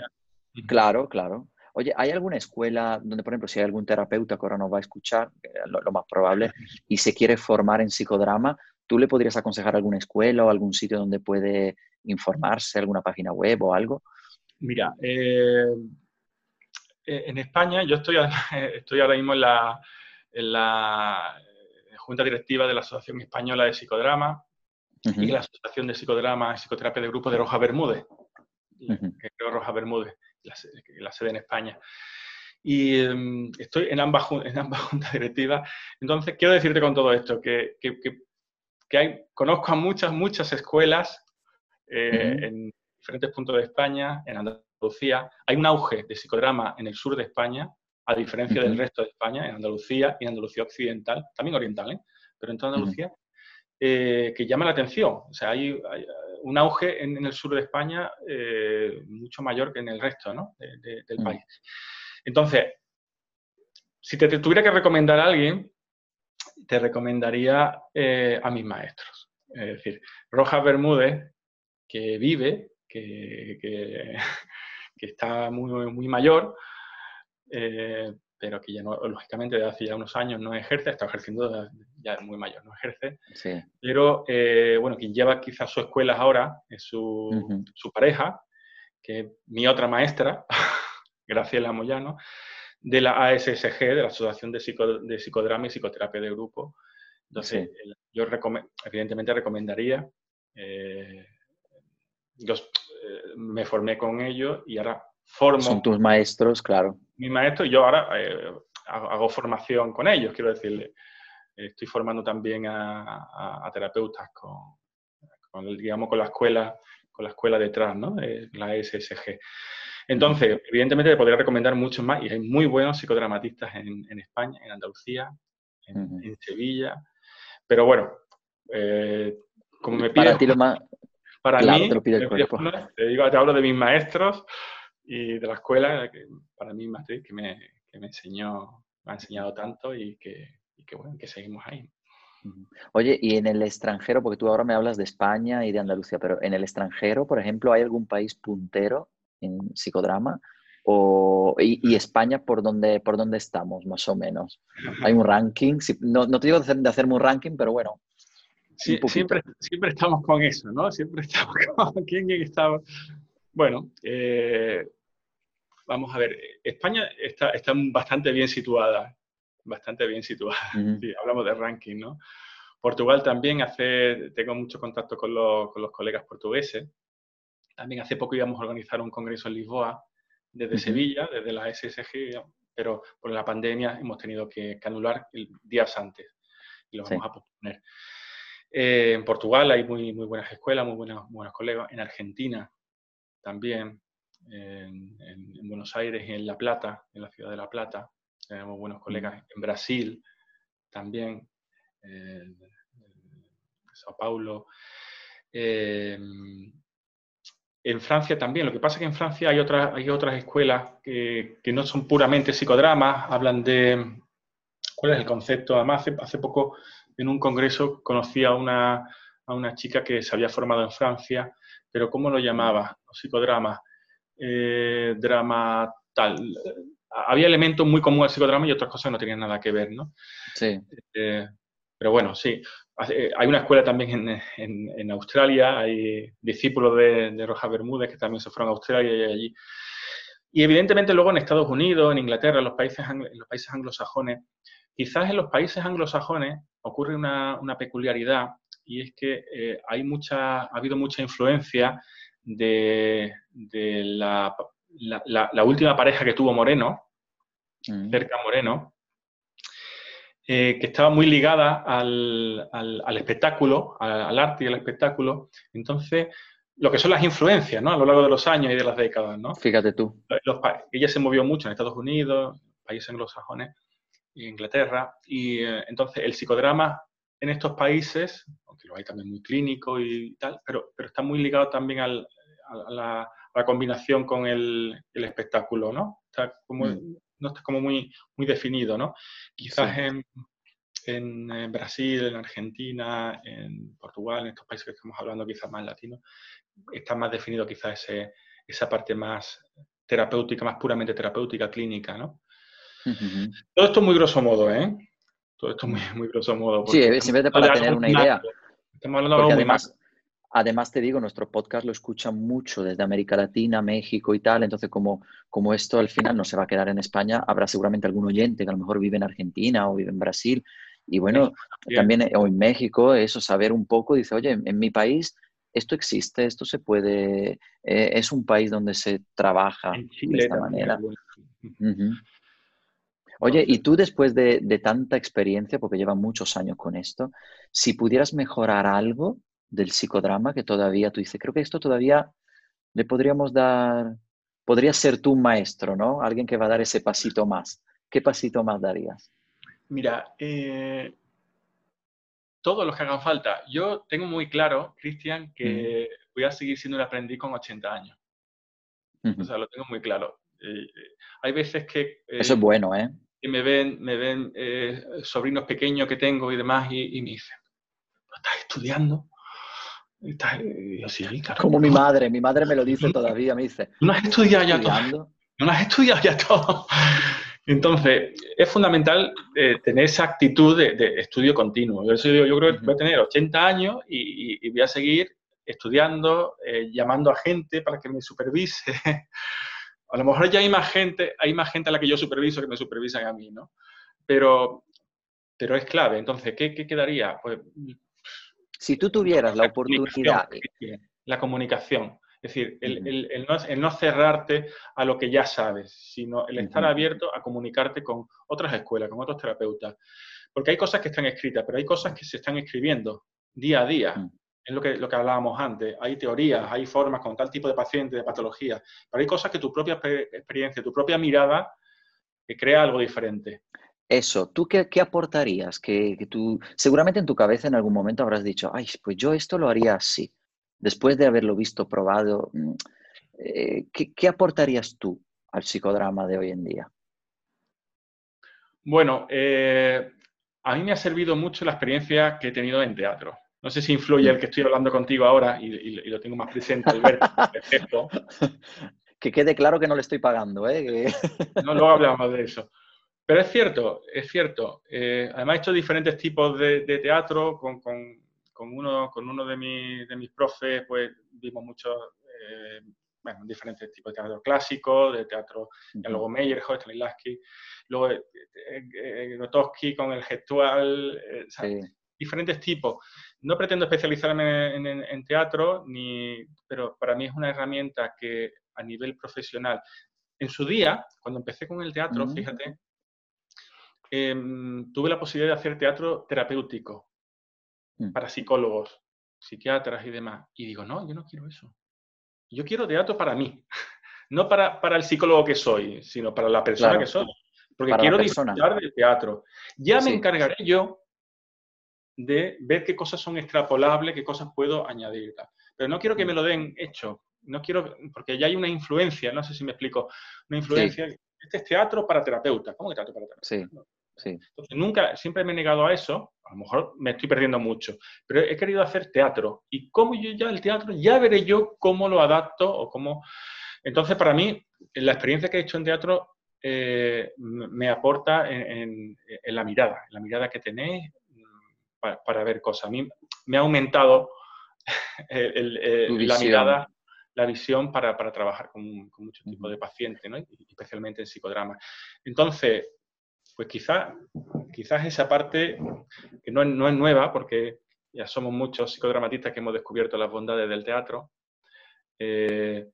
Claro, claro. Oye, ¿hay alguna escuela donde, por ejemplo, si hay algún terapeuta que ahora nos va a escuchar, lo, más probable, y se quiere formar en psicodrama, ¿tú le podrías aconsejar alguna escuela o algún sitio donde puede informarse, alguna página web o algo? Mira, eh, eh, en España, yo estoy, estoy ahora mismo en la, en la Junta Directiva de la Asociación Española de Psicodrama y la Asociación de Psicodrama y Psicoterapia de Grupo de Roja Bermúdez, que creo Roja Bermúdez la, sede en España. Y em, estoy en ambas, en ambas juntas directivas. Entonces, quiero decirte con todo esto que, que, hay, conozco a muchas, muchas escuelas eh, en diferentes puntos de España, en Andalucía. Hay un auge de psicodrama en el sur de España, a diferencia del resto de España, en Andalucía y en Andalucía occidental, también oriental, ¿eh? pero en toda Andalucía, eh, que llama la atención. O sea, hay, un auge en, el sur de España eh, mucho mayor que en el resto del mm. país. Entonces, si te, tuviera que recomendar a alguien, te recomendaría eh, a mis maestros. Es decir, Rojas Bermúdez, que vive, que, que, está muy, muy mayor, eh, pero que ya no, lógicamente desde hace ya unos años no ejerce, está ejerciendo ya muy mayor, no ejerce. Pero, eh, bueno, quien lleva quizás su escuela ahora es su, su, pareja, que es mi otra maestra, Graciela Moyano, de la ASSG, de la Asociación de, de Psicodrama y Psicoterapia de Grupo. Entonces, yo evidentemente recomendaría, eh, yo eh, me formé con ellos y ahora formo... Son tus maestros, claro mi maestro y yo ahora eh, hago, formación con ellos, quiero decirle. Estoy formando también a, terapeutas con, digamos, con la escuela, con la escuela detrás, ¿no? la SSG. Entonces, evidentemente te podría recomendar muchos más y hay muy buenos psicodramatistas en, España, en Andalucía, en, Sevilla. Pero bueno, eh, como me pides... Para ti lo más... Para mí, te, digo, te hablo de mis maestros, y de la escuela, que para mí Madrid, que me, que me enseñó, me ha enseñado tanto y que, y que, bueno, que seguimos ahí. Oye, y en el extranjero, porque tú ahora me hablas de España y de Andalucía, pero en el extranjero, por ejemplo, ¿hay algún país puntero en psicodrama? O, y, España, ¿por dónde, ¿por dónde estamos, más o menos? ¿Hay un ranking? No, no te digo de, hacer, de hacerme un ranking, pero bueno. Sí, siempre, siempre estamos con eso, ¿no? Siempre estamos con quién está. Bueno, eh, vamos a ver, España está, está bastante bien situada, bastante bien situada. hablamos de ranking, ¿no? Portugal también hace, tengo mucho contacto con los, con los, colegas portugueses. También hace poco íbamos a organizar un congreso en Lisboa desde Sevilla, desde la SSG, pero por la pandemia hemos tenido que, anular días antes y lo vamos a posponer. Eh, en Portugal hay muy, muy buenas escuelas, muy buenos, buenos colegas. En Argentina también, en, en, Buenos Aires y en La Plata, en la ciudad de La Plata, tenemos buenos colegas. En Brasil también, en Sao Paulo. Eh, en Francia también. Lo que pasa es que en Francia hay otras, hay otras escuelas que, que, no son puramente psicodramas, hablan de... ¿Cuál es el concepto? Además, hace, hace poco en un congreso conocí a una, a una, chica que se había formado en Francia, pero ¿cómo lo llamaba? Psicodrama, eh, drama tal. Había elementos muy comunes al psicodrama y otras cosas no tenían nada que ver, ¿no? Sí. Eh, pero bueno, sí. Eh, hay una escuela también en, en, Australia, hay discípulos de, de, Rojas Bermúdez que también se fueron a Australia y allí. Y evidentemente luego en Estados Unidos, en Inglaterra, en los países, en los países anglosajones, quizás en los países anglosajones ocurre una, una peculiaridad y es que eh, hay mucha, ha habido mucha influencia de, de la, la, la, última pareja que tuvo Moreno, mm. cerca Moreno, eh, que estaba muy ligada al, al, espectáculo, al, arte y al espectáculo. Entonces, lo que son las influencias, ¿no? A lo largo de los años y de las décadas, ¿no? Fíjate tú. ella se movió mucho en Estados Unidos, países anglosajones, y Inglaterra, y eh, entonces el psicodrama en estos países, aunque lo hay también muy clínico y tal, pero, pero está muy ligado también al, a, la, la, combinación con el, el, espectáculo, ¿no? Está como, mm no está como muy, muy definido, ¿no? Quizás en, en, Brasil, en Argentina, en Portugal, en estos países que estamos hablando quizás más latinos, está más definido quizás ese, esa parte más terapéutica, más puramente terapéutica, clínica, ¿no? Todo esto muy grosso modo, ¿eh? Todo esto muy, muy grosso modo. Sí, simplemente para tener una idea. Estamos hablando de algo además, Además, te digo, nuestro podcast lo escuchan mucho desde América Latina, México y tal. Entonces, como, como esto al final no se va a quedar en España, habrá seguramente algún oyente que a lo mejor vive en Argentina o vive en Brasil. Y bueno, también eh, o en México, eso, saber un poco, dice, oye, en mi país esto existe, esto se puede, eh, es un país donde se trabaja de esta manera. Oye, y tú después de, de, tanta experiencia, porque lleva muchos años con esto, si pudieras mejorar algo del psicodrama que todavía tú dices, creo que esto todavía le podríamos dar, podría ser tú un maestro, ¿no? Alguien que va a dar ese pasito más. ¿Qué pasito más darías? Mira, eh, todos los que hagan falta. Yo tengo muy claro, Cristian, que voy a seguir siendo un aprendiz con 80 años. O sea, lo tengo muy claro. Eh, eh, hay veces que... Eso es bueno, ¿eh? Que me ven, me ven sobrinos pequeños que tengo y demás y, y me dicen, ¿estás estudiando? Como mi madre, mi madre me lo dice todavía, me dice. No has estudiado ya todo. No has estudiado ya todo. Entonces, es fundamental eh, tener esa actitud de, estudio continuo. Yo, yo, creo que voy a tener 80 años y, voy a seguir estudiando, eh, llamando a gente para que me supervise. a lo mejor ya hay más gente, hay más gente a la que yo superviso que me supervisan a mí, ¿no? Pero, pero es clave. Entonces, ¿qué, qué quedaría? Pues si tú tuvieras la, oportunidad... La comunicación. Es decir, el, no, cerrarte a lo que ya sabes, sino el estar abierto a comunicarte con otras escuelas, con otros terapeutas. Porque hay cosas que están escritas, pero hay cosas que se están escribiendo día a día. Es lo que, lo que hablábamos antes. Hay teorías, hay formas con tal tipo de paciente, de patología. Pero hay cosas que tu propia experiencia, tu propia mirada, que crea algo diferente. Eso, ¿tú qué, aportarías? Que, tú, seguramente en tu cabeza en algún momento habrás dicho, ay, pues yo esto lo haría así. Después de haberlo visto, probado, mm, eh, ¿qué, aportarías tú al psicodrama de hoy en día? Bueno, eh, a mí me ha servido mucho la experiencia que he tenido en teatro. No sé si influye el que estoy hablando contigo ahora y, lo tengo más presente al ver Que quede claro que no le estoy pagando, ¿eh? no, luego hablamos de eso. Pero es cierto, es cierto. Eh, además he hecho diferentes tipos de, teatro con, con, uno, con uno de, de mis profes, pues vimos muchos eh, bueno, diferentes tipos de teatro clásico, de teatro, ya luego Meyerhold, Stanislavski, luego eh, eh, Grotowski con el gestual, diferentes tipos. No pretendo especializarme en, teatro, ni, pero para mí es una herramienta que a nivel profesional, en su día, cuando empecé con el teatro, fíjate, em, tuve la posibilidad de hacer teatro terapéutico mm. para psicólogos, psiquiatras y demás. Y digo, no, yo no quiero eso. Yo quiero teatro para mí, no para, para el psicólogo que soy, sino para la persona que soy. Porque quiero disfrutar del teatro. Ya me encargaré yo de ver qué cosas son extrapolables, qué cosas puedo añadir. Pero no quiero que mm. me lo den hecho. No quiero, porque ya hay una influencia, no sé si me explico, una influencia. Este es teatro para terapeutas. ¿Cómo que teatro para terapeutas? Sí, Entonces, nunca, siempre me he negado a eso. A lo mejor me estoy perdiendo mucho, pero he querido hacer teatro. Y como yo ya el teatro, ya veré yo cómo lo adapto o cómo. Entonces, para mí, la experiencia que he hecho en teatro eh, me aporta en, la mirada, en la mirada que tenéis, para, ver cosas. A mí me ha aumentado la mirada, la visión para, trabajar con, con muchos tipos de pacientes, ¿no? especialmente en psicodrama. Entonces, pues quizás quizás esa parte, que no es, no es nueva, porque ya somos muchos psicodramatistas que hemos descubierto las bondades del teatro, eh,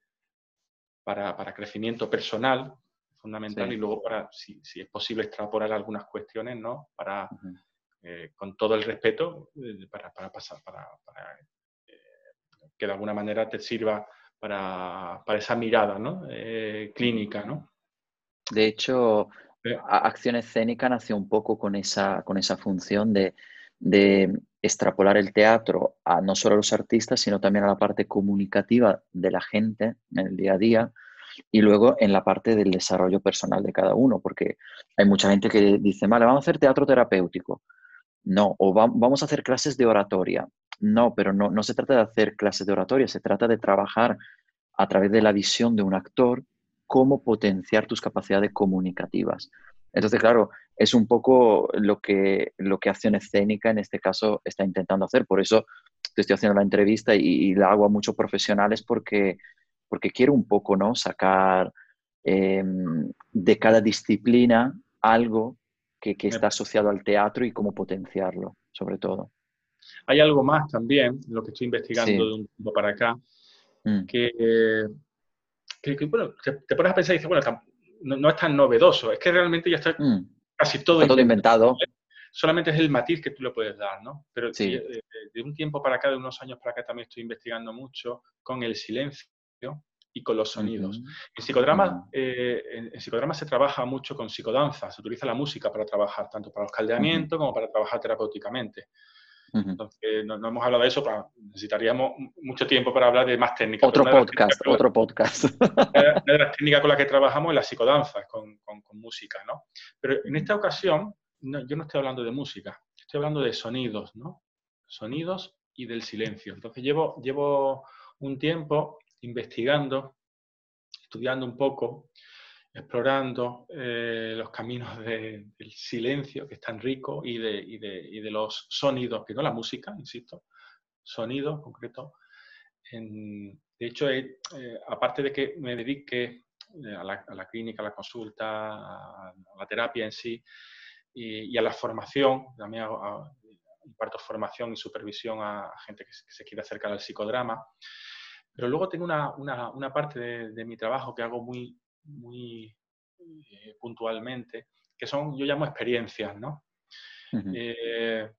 para, para, crecimiento personal, fundamental, y luego para, si, si, es posible, extrapolar algunas cuestiones, ¿no? Para, eh, con todo el respeto, eh, para, pasar, para, que de alguna manera te sirva para, esa mirada ¿no? clínica. ¿no? De hecho, Acción Escénica nació un poco con esa, con esa función de, de extrapolar el teatro a no solo a los artistas, sino también a la parte comunicativa de la gente en el día a día y luego en la parte del desarrollo personal de cada uno, porque hay mucha gente que dice, vale, vamos a hacer teatro terapéutico. No, o vamos a hacer clases de oratoria. No, pero no, no se trata de hacer clases de oratoria, se trata de trabajar a través de la visión de un actor cómo potenciar tus capacidades comunicativas. Entonces, claro, es un poco lo que, lo que Acción Escénica en este caso está intentando hacer. Por eso te estoy haciendo la entrevista y, la hago a muchos profesionales porque, porque quiero un poco ¿no? sacar em, de cada disciplina algo que, está asociado al teatro y cómo potenciarlo, sobre todo. Hay algo más también, lo que estoy investigando de un tiempo para acá, mm. que, bueno, te, pones a pensar y dices, bueno, no, es tan novedoso, es que realmente ya está mm. casi todo, todo inventado. Solamente es el matiz que tú le puedes dar, ¿no? Pero de, de, un tiempo para acá, de unos años para acá, también estoy investigando mucho con el silencio y con los sonidos. en, psicodrama, eh, en, psicodrama se trabaja mucho con psicodanza, se utiliza la música para trabajar, tanto para los caldeamientos como para trabajar terapéuticamente. Entonces, no, hemos hablado de eso, necesitaríamos mucho tiempo para hablar de más técnicas. Otro podcast, otro podcast. Una de las técnicas con las que trabajamos es la psicodanza, con, con, música, ¿no? Pero en esta ocasión, yo no estoy hablando de música, estoy hablando de sonidos, ¿no? Sonidos y del silencio. Entonces, llevo, llevo un tiempo investigando, estudiando un poco, explorando eh, los caminos del silencio, que es tan rico, y de, los sonidos, que no la música, insisto, sonidos concretos. de hecho, eh, aparte de que me dedique eh, a la, clínica, a la consulta, a, la terapia en sí, y, a la formación, también imparto formación y supervisión a, gente que, que se quiere acercar al psicodrama, pero luego tengo una, una, parte de, mi trabajo que hago muy, muy eh, puntualmente, que son, yo llamo experiencias, ¿no? Eh,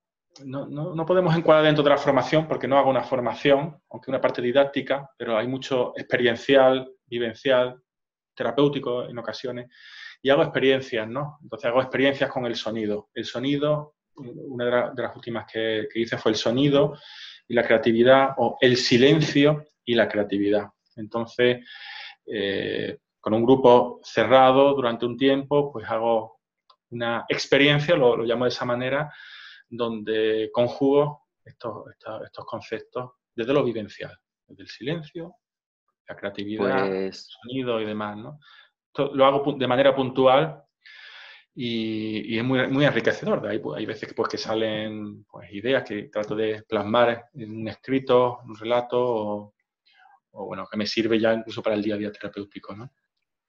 no, no, no, podemos encuadrar dentro de la formación porque no hago una formación, aunque una parte didáctica, pero hay mucho experiencial, vivencial, terapéutico en ocasiones, y hago experiencias, ¿no? Entonces hago experiencias con el sonido. El sonido, una de, las últimas que, que, hice fue el sonido y la creatividad, o el silencio y la creatividad. Entonces, eh, con un grupo cerrado durante un tiempo, pues hago una experiencia, lo, llamo de esa manera, donde conjugo estos, estos, conceptos desde lo vivencial, desde el silencio, la creatividad, el pues sonido y demás. ¿no? lo hago de manera puntual y, es muy, muy enriquecedor. hay, hay veces que, pues, que salen pues, ideas que trato de plasmar en un escrito, un relato o, bueno, que me sirve ya incluso para el día a día terapéutico, ¿no?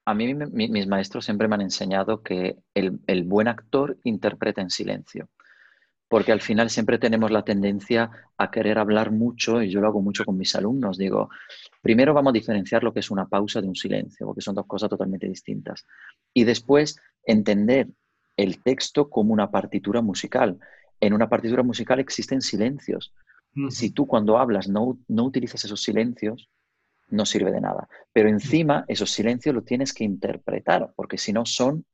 A mí mis maestros siempre me han enseñado que el, el buen actor interpreta en silencio porque al final siempre tenemos la tendencia a querer hablar mucho, y yo lo hago mucho con mis alumnos, digo, primero vamos a diferenciar lo que es una pausa de un silencio, porque son dos cosas totalmente distintas, y después entender el texto como una partitura musical. En una partitura musical existen silencios. Si tú cuando hablas no, no utilizas esos silencios, no sirve de nada. Pero encima esos silencios los tienes que interpretar, porque si no son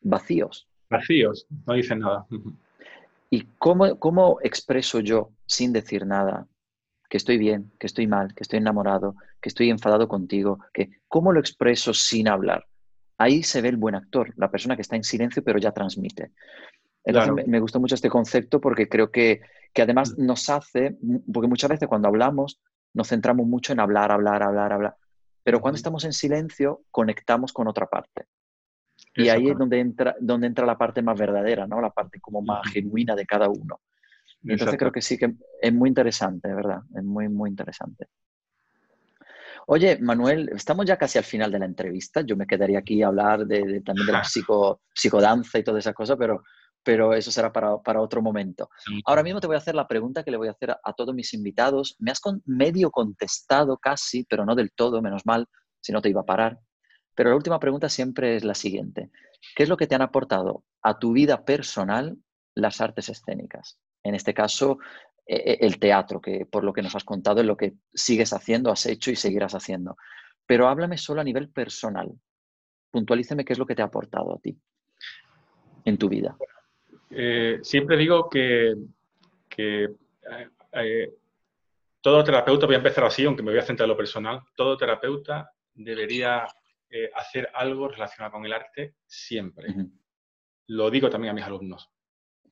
vacíos. Vacíos, no dicen nada. ¿Y cómo, cómo expreso yo, sin decir nada, que estoy bien, que estoy mal, que estoy enamorado, que estoy enfadado contigo? Que, ¿Cómo lo expreso sin hablar? Ahí se ve el buen actor, la persona que está en silencio pero ya transmite. Entonces me, gusta mucho este concepto porque creo que, que además mm. nos hace, porque muchas veces cuando hablamos nos centramos mucho en hablar, hablar, hablar, hablar, pero cuando estamos en silencio conectamos con otra parte. Y ahí es donde entra, donde entra la parte más verdadera, ¿no? La parte como más genuina de cada uno. Entonces creo que sí que es muy interesante, ¿verdad? Es muy, muy interesante. Oye, Manuel, estamos ya casi al final de la entrevista. Yo me quedaría aquí a hablar de, también de la psico, psicodanza y todas esas cosas, pero, pero eso será para, para, otro momento. Ahora mismo te voy a hacer la pregunta que le voy a hacer a, todos mis invitados. Me has medio contestado casi, pero no del todo, menos mal, si no te iba a parar. Pero la última pregunta siempre es la siguiente. ¿Qué es lo que te han aportado a tu vida personal las artes escénicas? En este caso, e, e, el teatro, que por lo que nos has contado es lo que sigues haciendo, has hecho y seguirás haciendo. Pero háblame solo a nivel personal. Puntualíceme qué es lo que te ha aportado a ti en tu vida. Eh, siempre digo que, eh, eh, todo terapeuta, voy a empezar así, aunque me voy a centrar en lo personal, todo terapeuta debería eh, hacer algo relacionado con el arte siempre. Lo digo también a mis alumnos.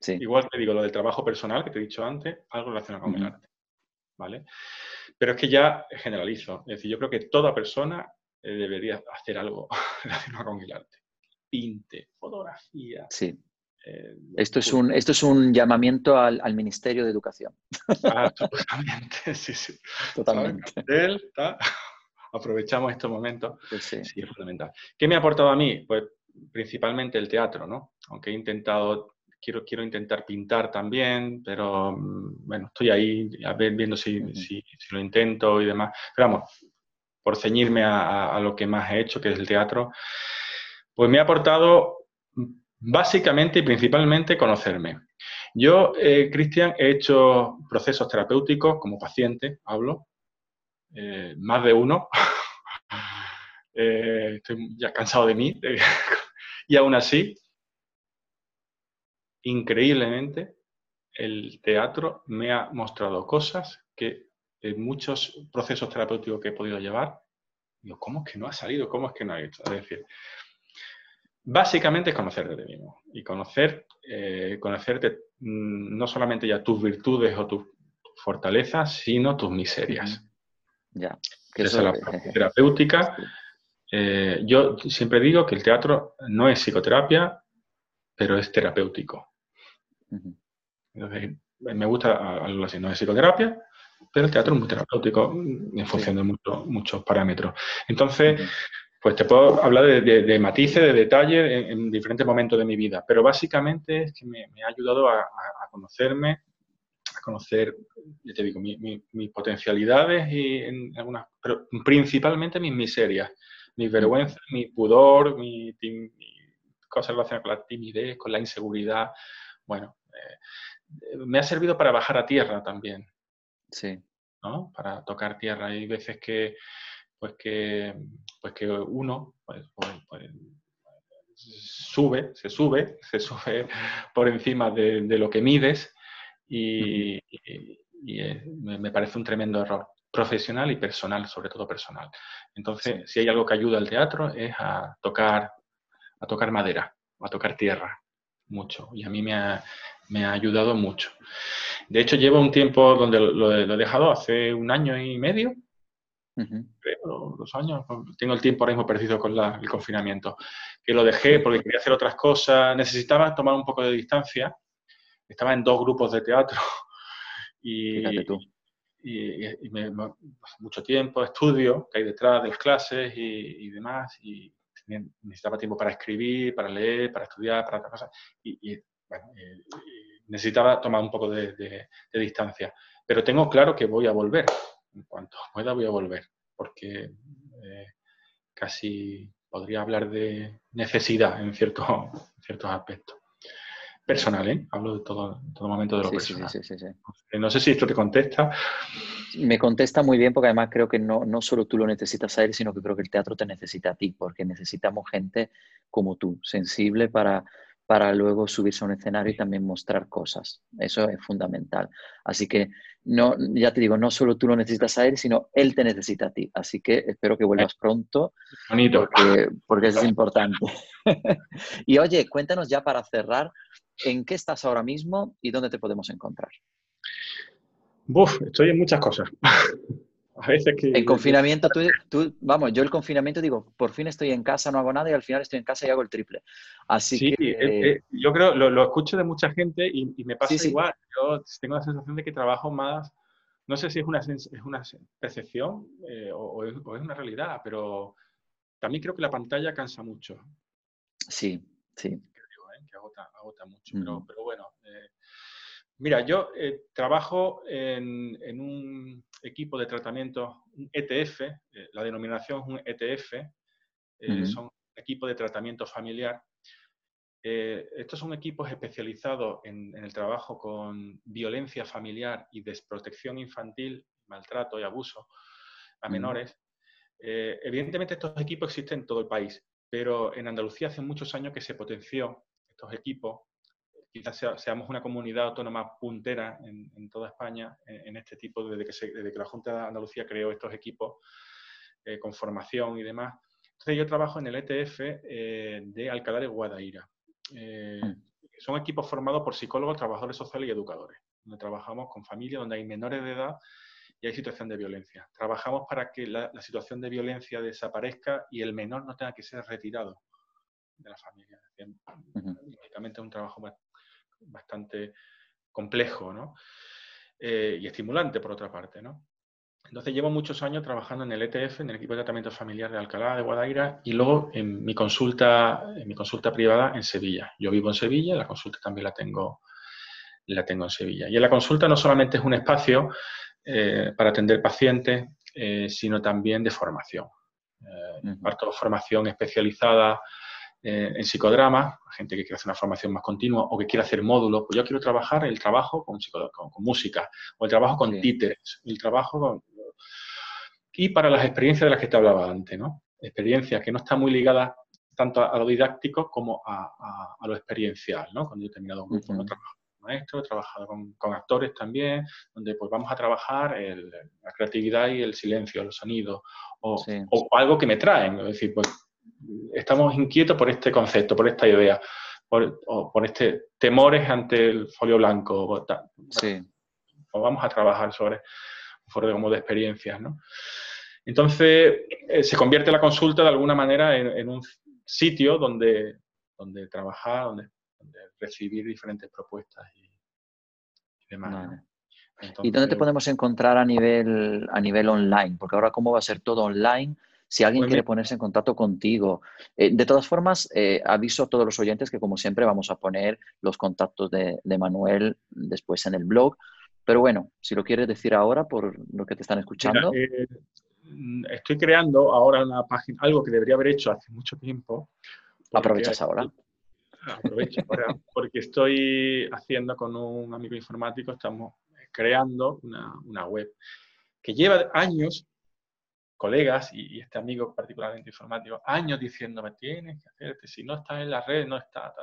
Igual te digo lo del trabajo personal que te he dicho antes, algo relacionado con el arte. ¿Vale? Pero es que ya generalizo. Es decir, yo creo que toda persona eh, debería hacer algo relacionado con el arte. Pinte, fotografía. Sí. Eh, esto, es un, esto es un llamamiento al, Ministerio de Educación. Absolutamente, sí, sí. Totalmente aprovechamos estos momentos. Sí, es fundamental. ¿Qué me ha aportado a mí? Pues principalmente el teatro, ¿no? Aunque he intentado, quiero, quiero intentar pintar también, pero mm, bueno, estoy ahí viendo si, lo intento y demás. Pero vamos, por ceñirme a, lo que más he hecho, que es el teatro, pues me ha aportado básicamente y principalmente conocerme. Yo, eh, Cristian, he hecho procesos terapéuticos como paciente, hablo, eh, más de uno. Eh, estoy ya cansado de mí. y aún así, increíblemente, el teatro me ha mostrado cosas que en muchos procesos terapéuticos que he podido llevar, digo, ¿cómo es que no ha salido? ¿Cómo es que no ha hecho? Es decir, básicamente es conocerte de ti mismo y conocer, eh, conocerte mm, no solamente ya tus virtudes o tus fortalezas, sino tus miserias. Ya. Que Esa es la parte terapéutica. Eh, yo siempre digo que el teatro no es psicoterapia, pero es terapéutico. me gusta algo así, no es psicoterapia, pero el teatro es muy terapéutico en función de muchos parámetros. Entonces, pues te puedo hablar de, matices, de detalles en, diferentes momentos de mi vida, pero básicamente es que me, ha ayudado a conocerme, conocer, ya te digo, mis potencialidades y en algunas, pero principalmente mis miserias, mis vergüenzas, mi pudor, mi, cosas relacionadas con la timidez, con la inseguridad. Bueno, eh, me ha servido para bajar a tierra también. Sí. ¿no? Para tocar tierra. Hay veces que, pues que, pues que uno, pues, pues, pues sube, se sube, se sube por encima de, de lo que mides y, eh, me parece un tremendo error profesional y personal, sobre todo personal. Entonces, si hay algo que ayuda al teatro es a tocar, a tocar madera, a tocar tierra, mucho. Y a mí me ha, me ha ayudado mucho. De hecho, llevo un tiempo donde lo, he dejado hace un año y medio, creo, dos años. Tengo el tiempo ahora mismo perdido con el confinamiento. Que lo dejé porque quería hacer otras cosas. Necesitaba tomar un poco de distancia estaba en dos grupos de teatro y, y, me, mucho tiempo, estudio que hay detrás de las clases y, demás, y necesitaba tiempo para escribir, para leer, para estudiar, para otras cosas, y, necesitaba tomar un poco de, distancia. Pero tengo claro que voy a volver, en cuanto pueda voy a volver, porque eh, casi podría hablar de necesidad en, cierto, en ciertos aspectos personal, ¿eh? Hablo de todo, todo momento de lo personal. Sí, sí, sí, no sé si esto te contesta. Me contesta muy bien porque además creo que no, no solo tú lo necesitas a él, sino que creo que el teatro te necesita a ti, porque necesitamos gente como tú, sensible para, para luego subirse a un escenario y también mostrar cosas. Eso es fundamental. Así que, no, ya te digo, no solo tú lo necesitas a él, sino él te necesita a ti. Así que espero que vuelvas pronto. Bonito. Porque, porque eso es importante. y oye, cuéntanos ya para cerrar, ¿En qué estás ahora mismo y dónde te podemos encontrar? Buf, estoy en muchas cosas. A veces que... En confinamiento, tú, vamos, yo el confinamiento digo, por fin estoy en casa, no hago nada y al final estoy en casa y hago el triple. Así sí, que... Eh, eh, yo creo, lo, escucho de mucha gente y, me pasa igual. Yo tengo la sensación de que trabajo más, no sé si es una, es una percepción eh, o, es, una realidad, pero también creo que la pantalla cansa mucho. Sí, sí agota, mucho. Pero, bueno, eh, mira, yo eh, trabajo en, un equipo de tratamiento, un ETF, eh, la denominación es un ETF, son equipos de tratamiento familiar. estos son equipos especializados en, el trabajo con violencia familiar y desprotección infantil, maltrato y abuso a menores. evidentemente estos equipos existen en todo el país, pero en Andalucía hace muchos años que se potenció estos equipos, quizás seamos una comunidad autónoma puntera en, toda España en, este tipo, desde que, desde que la Junta de Andalucía creó estos equipos eh, con formación y demás. Entonces yo trabajo en el ETF eh, de Alcalá de Guadaira. Eh, mm. son equipos formados por psicólogos, trabajadores sociales y educadores, donde trabajamos con familias donde hay menores de edad y hay situación de violencia. Trabajamos para que la, la situación de violencia desaparezca y el menor no tenga que ser retirado de la familia. es un trabajo bastante complejo ¿no? Eh, y estimulante, por otra parte. ¿no? Entonces llevo muchos años trabajando en el ETF, en el equipo de tratamiento familiar de Alcalá de Guadaira, y luego en mi consulta, en mi consulta privada en Sevilla. Yo vivo en Sevilla, la consulta también la tengo, la tengo en Sevilla. Y en la consulta no solamente es un espacio eh, para atender pacientes, eh, sino también de formación. Eh, Parto formación especializada eh, en psicodrama, gente que quiere hacer una formación más continua o que quiere hacer módulos, pues yo quiero trabajar el trabajo con, con, música, o el trabajo con títeres, el trabajo con... Y para las experiencias de las que te hablaba antes, ¿no? Experiencias que no están muy ligadas tanto a, lo didáctico como a, lo experiencial, ¿no? Cuando yo he terminado un grupo, uh trabajo con maestros, he trabajado con, actores también, donde pues vamos a trabajar la creatividad y el silencio, los sonidos, o, o, algo que me traen, es decir, pues estamos inquietos por este concepto, por esta idea, por, por este temores ante el folio blanco. Sí. O vamos a trabajar sobre un foro como de experiencias, ¿no? Entonces, eh, se convierte la consulta de alguna manera en, un sitio donde, donde trabajar, donde, recibir diferentes propuestas y, demás. ¿Y dónde te podemos encontrar a nivel, a nivel online? Porque ahora, ¿cómo va a ser todo online? Si alguien quiere ponerse en contacto contigo. Eh, de todas formas, eh, aviso a todos los oyentes que como siempre vamos a poner los contactos de, Manuel después en el blog. Pero bueno, si lo quieres decir ahora por lo que te están escuchando. Eh, estoy creando ahora una página, algo que debería haber hecho hace mucho tiempo. ¿Aprovechas ahora? Aprovecho ahora, porque estoy haciendo con un amigo informático, estamos creando una, una web que lleva años colegas y, este amigo particularmente informático, años diciéndome, tienes que hacerte, si no estás en la red, no está.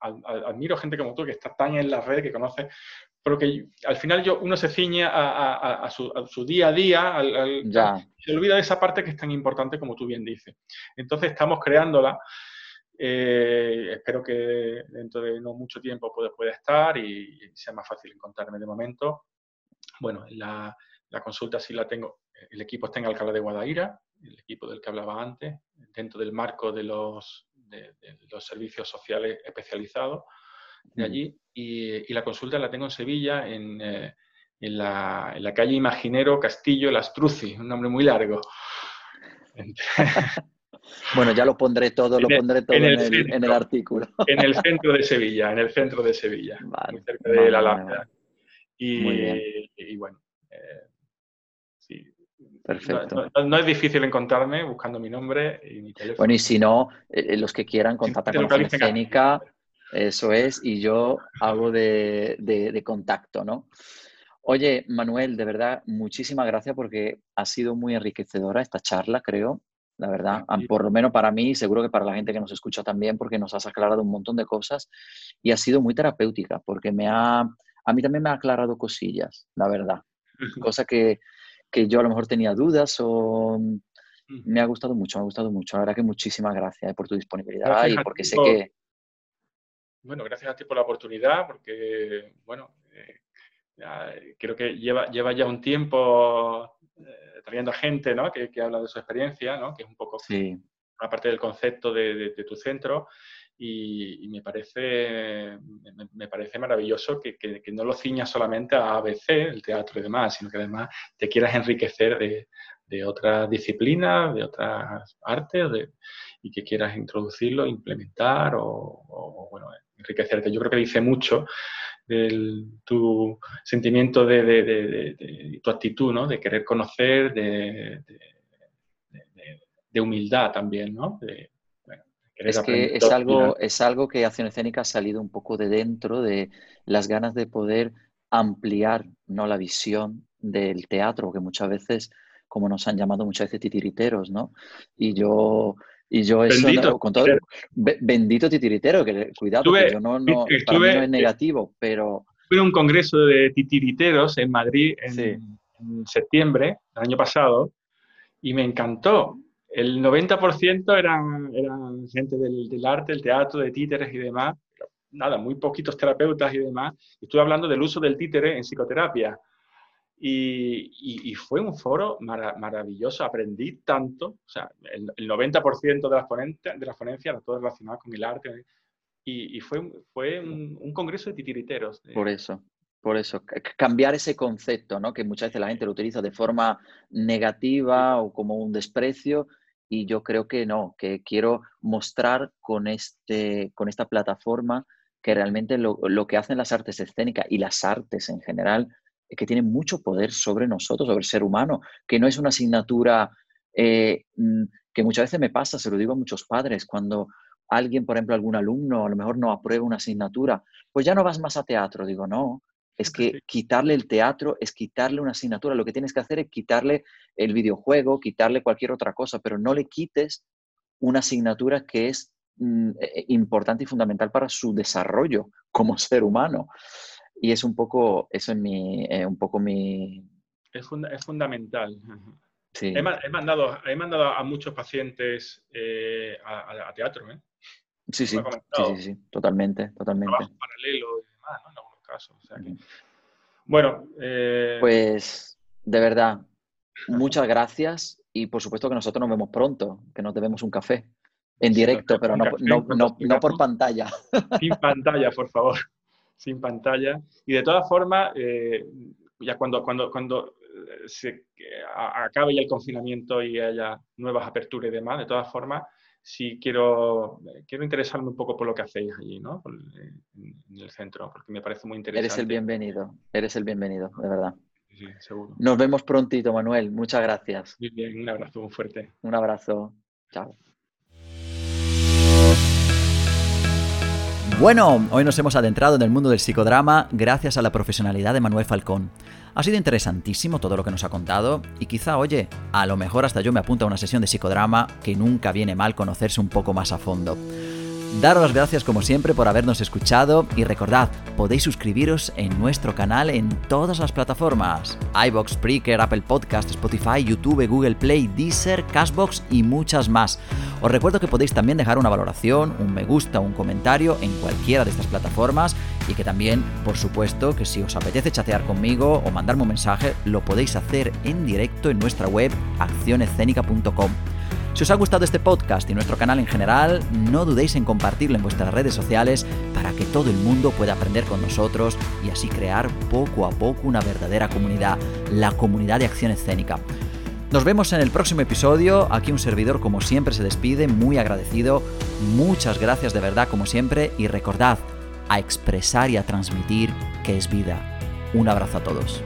admiro gente como tú que está tan en la red que conoce, porque al final yo, uno se ciñe a, su, día a día, se olvida de esa parte que es tan importante como tú bien dices. Entonces estamos creándola. Eh, espero que dentro de no mucho tiempo pueda, pueda estar y, sea más fácil encontrarme de momento. Bueno, la, la consulta sí la tengo el equipo está en Alcalá de Guadaira, el equipo del que hablaba antes, dentro del marco de los, de, los servicios sociales especializados de allí. Y, la consulta la tengo en Sevilla, en, eh, en la, en la calle Imaginero Castillo Lastruzzi, un nombre muy largo. Bueno, ya lo pondré todo, lo pondré todo en el, artículo. En el centro de Sevilla, en el centro de Sevilla, muy cerca de la Lámpara. Y, bueno, eh. Perfecto. No, es difícil encontrarme buscando mi nombre y mi teléfono. Bueno, y si no, eh, eh, los que quieran contactar con la escénica, eso es, y yo hago de, de contacto, ¿no? Oye, Manuel, de verdad, muchísimas gracias porque ha sido muy enriquecedora esta charla, creo la verdad. Por lo menos para mí, seguro que para la gente que nos escucha también, porque nos has aclarado un montón de cosas y ha sido muy terapéutica, porque me ha, a mí también me ha aclarado cosillas, la verdad. Cosa que, que yo a lo mejor tenía dudas o me ha gustado mucho, me ha gustado mucho. La verdad que muchísimas gracias eh, por tu disponibilidad y porque sé que... Bueno, gracias a ti por la oportunidad, porque, bueno, eh, creo que lleva, lleva ya un tiempo eh, trayendo a gente ¿no? que, que, habla de su experiencia, ¿no? que es un poco una parte del concepto de, tu centro. Y, me, parece, me, parece maravilloso que, que, no lo ciñas solamente a ABC, el teatro y demás, sino que además te quieras enriquecer de, de otras disciplinas, de otras artes y que quieras introducirlo, implementar o, bueno, enriquecerte. Yo creo que dice mucho tu sentimiento de, tu actitud, ¿no? De querer conocer, de, humildad también, ¿no? Es que es algo, es algo que Acción Escénica ha salido un poco de dentro de las ganas de poder ampliar ¿no? la visión del teatro, que muchas veces, como nos han llamado muchas veces titiriteros, ¿no? Y yo y yo eso, bendito, con todo, bendito titiritero, que cuidado, que yo no, no, para mí no es negativo, pero... Fui a un congreso de titiriteros en Madrid en, septiembre del año pasado y me encantó. El 90% eran, eran gente del, del, arte, el teatro, de títeres y demás. Nada, muy poquitos terapeutas y demás. Estuve hablando del uso del títere en psicoterapia. Y, fue un foro maravilloso, aprendí tanto, o sea, el, 90% de las, ponentes, de las ponencias era todo relacionado con el arte, y, fue, fue un, congreso de titiriteros. Por eso, por eso, cambiar ese concepto, ¿no? que muchas veces la gente lo utiliza de forma negativa o como un desprecio, y yo creo que no, que quiero mostrar con, este, con esta plataforma que realmente lo, lo que hacen las artes escénicas y las artes en general que tiene mucho poder sobre nosotros, sobre el ser humano, que no es una asignatura eh, mm, que muchas veces me pasa, se lo digo a muchos padres, cuando alguien, por ejemplo, algún alumno a lo mejor no aprueba una asignatura, pues ya no vas más a teatro. Digo, no, es que quitarle el teatro es quitarle una asignatura. Lo que tienes que hacer es quitarle el videojuego, quitarle cualquier otra cosa, pero no le quites una asignatura que es mm, e, importante y fundamental para su desarrollo como ser humano. Y es un poco, eso es mi, eh, un poco mi... Es, es fundamental. Sí. He, mandado, he mandado a muchos pacientes eh, a, teatro, ¿eh? Sí, sí, sí, sí, totalmente, totalmente. Trabajo paralelo y demás, ¿no? Casos. O sea que... Bueno. Eh... Pues, de verdad, muchas gracias y por supuesto que nosotros nos vemos pronto, que nos debemos un café en directo, pero no, no, no, no por pantalla. Sin pantalla, por favor sin pantalla. Y de todas formas, eh, ya cuando, cuando, cuando eh, se acabe ya el confinamiento y haya nuevas aperturas y demás, de todas formas, sí quiero, quiero interesarme un poco por lo que hacéis allí, ¿no? En el centro, porque me parece muy interesante. Eres el bienvenido, eres el bienvenido, de verdad. Sí, seguro. Nos vemos prontito, Manuel. Muchas gracias. Muy bien, un abrazo muy fuerte. Un abrazo. Chao. Bueno, hoy nos hemos adentrado en el mundo del psicodrama gracias a la profesionalidad de Manuel Falcón. Ha sido interesantísimo todo lo que nos ha contado y quizá, oye, a lo mejor hasta yo me apunto a una sesión de psicodrama que nunca viene mal conocerse un poco más a fondo. Daros las gracias como siempre por habernos escuchado y recordad, podéis suscribiros en nuestro canal en todas las plataformas. iBox, Spreaker, Apple Podcast, Spotify, YouTube, Google Play, Deezer, Cashbox y muchas más. Os recuerdo que podéis también dejar una valoración, un me gusta, un comentario en cualquiera de estas plataformas y que también, por supuesto, que si os apetece chatear conmigo o mandarme un mensaje, lo podéis hacer en directo en nuestra web accionescénica.com. Si os ha gustado este podcast y nuestro canal en general, no dudéis en compartirlo en vuestras redes sociales para que todo el mundo pueda aprender con nosotros y así crear poco a poco una verdadera comunidad, la comunidad de acción escénica. Nos vemos en el próximo episodio. Aquí un servidor como siempre se despide, muy agradecido. Muchas gracias de verdad como siempre y recordad a expresar y a transmitir que es vida. Un abrazo a todos.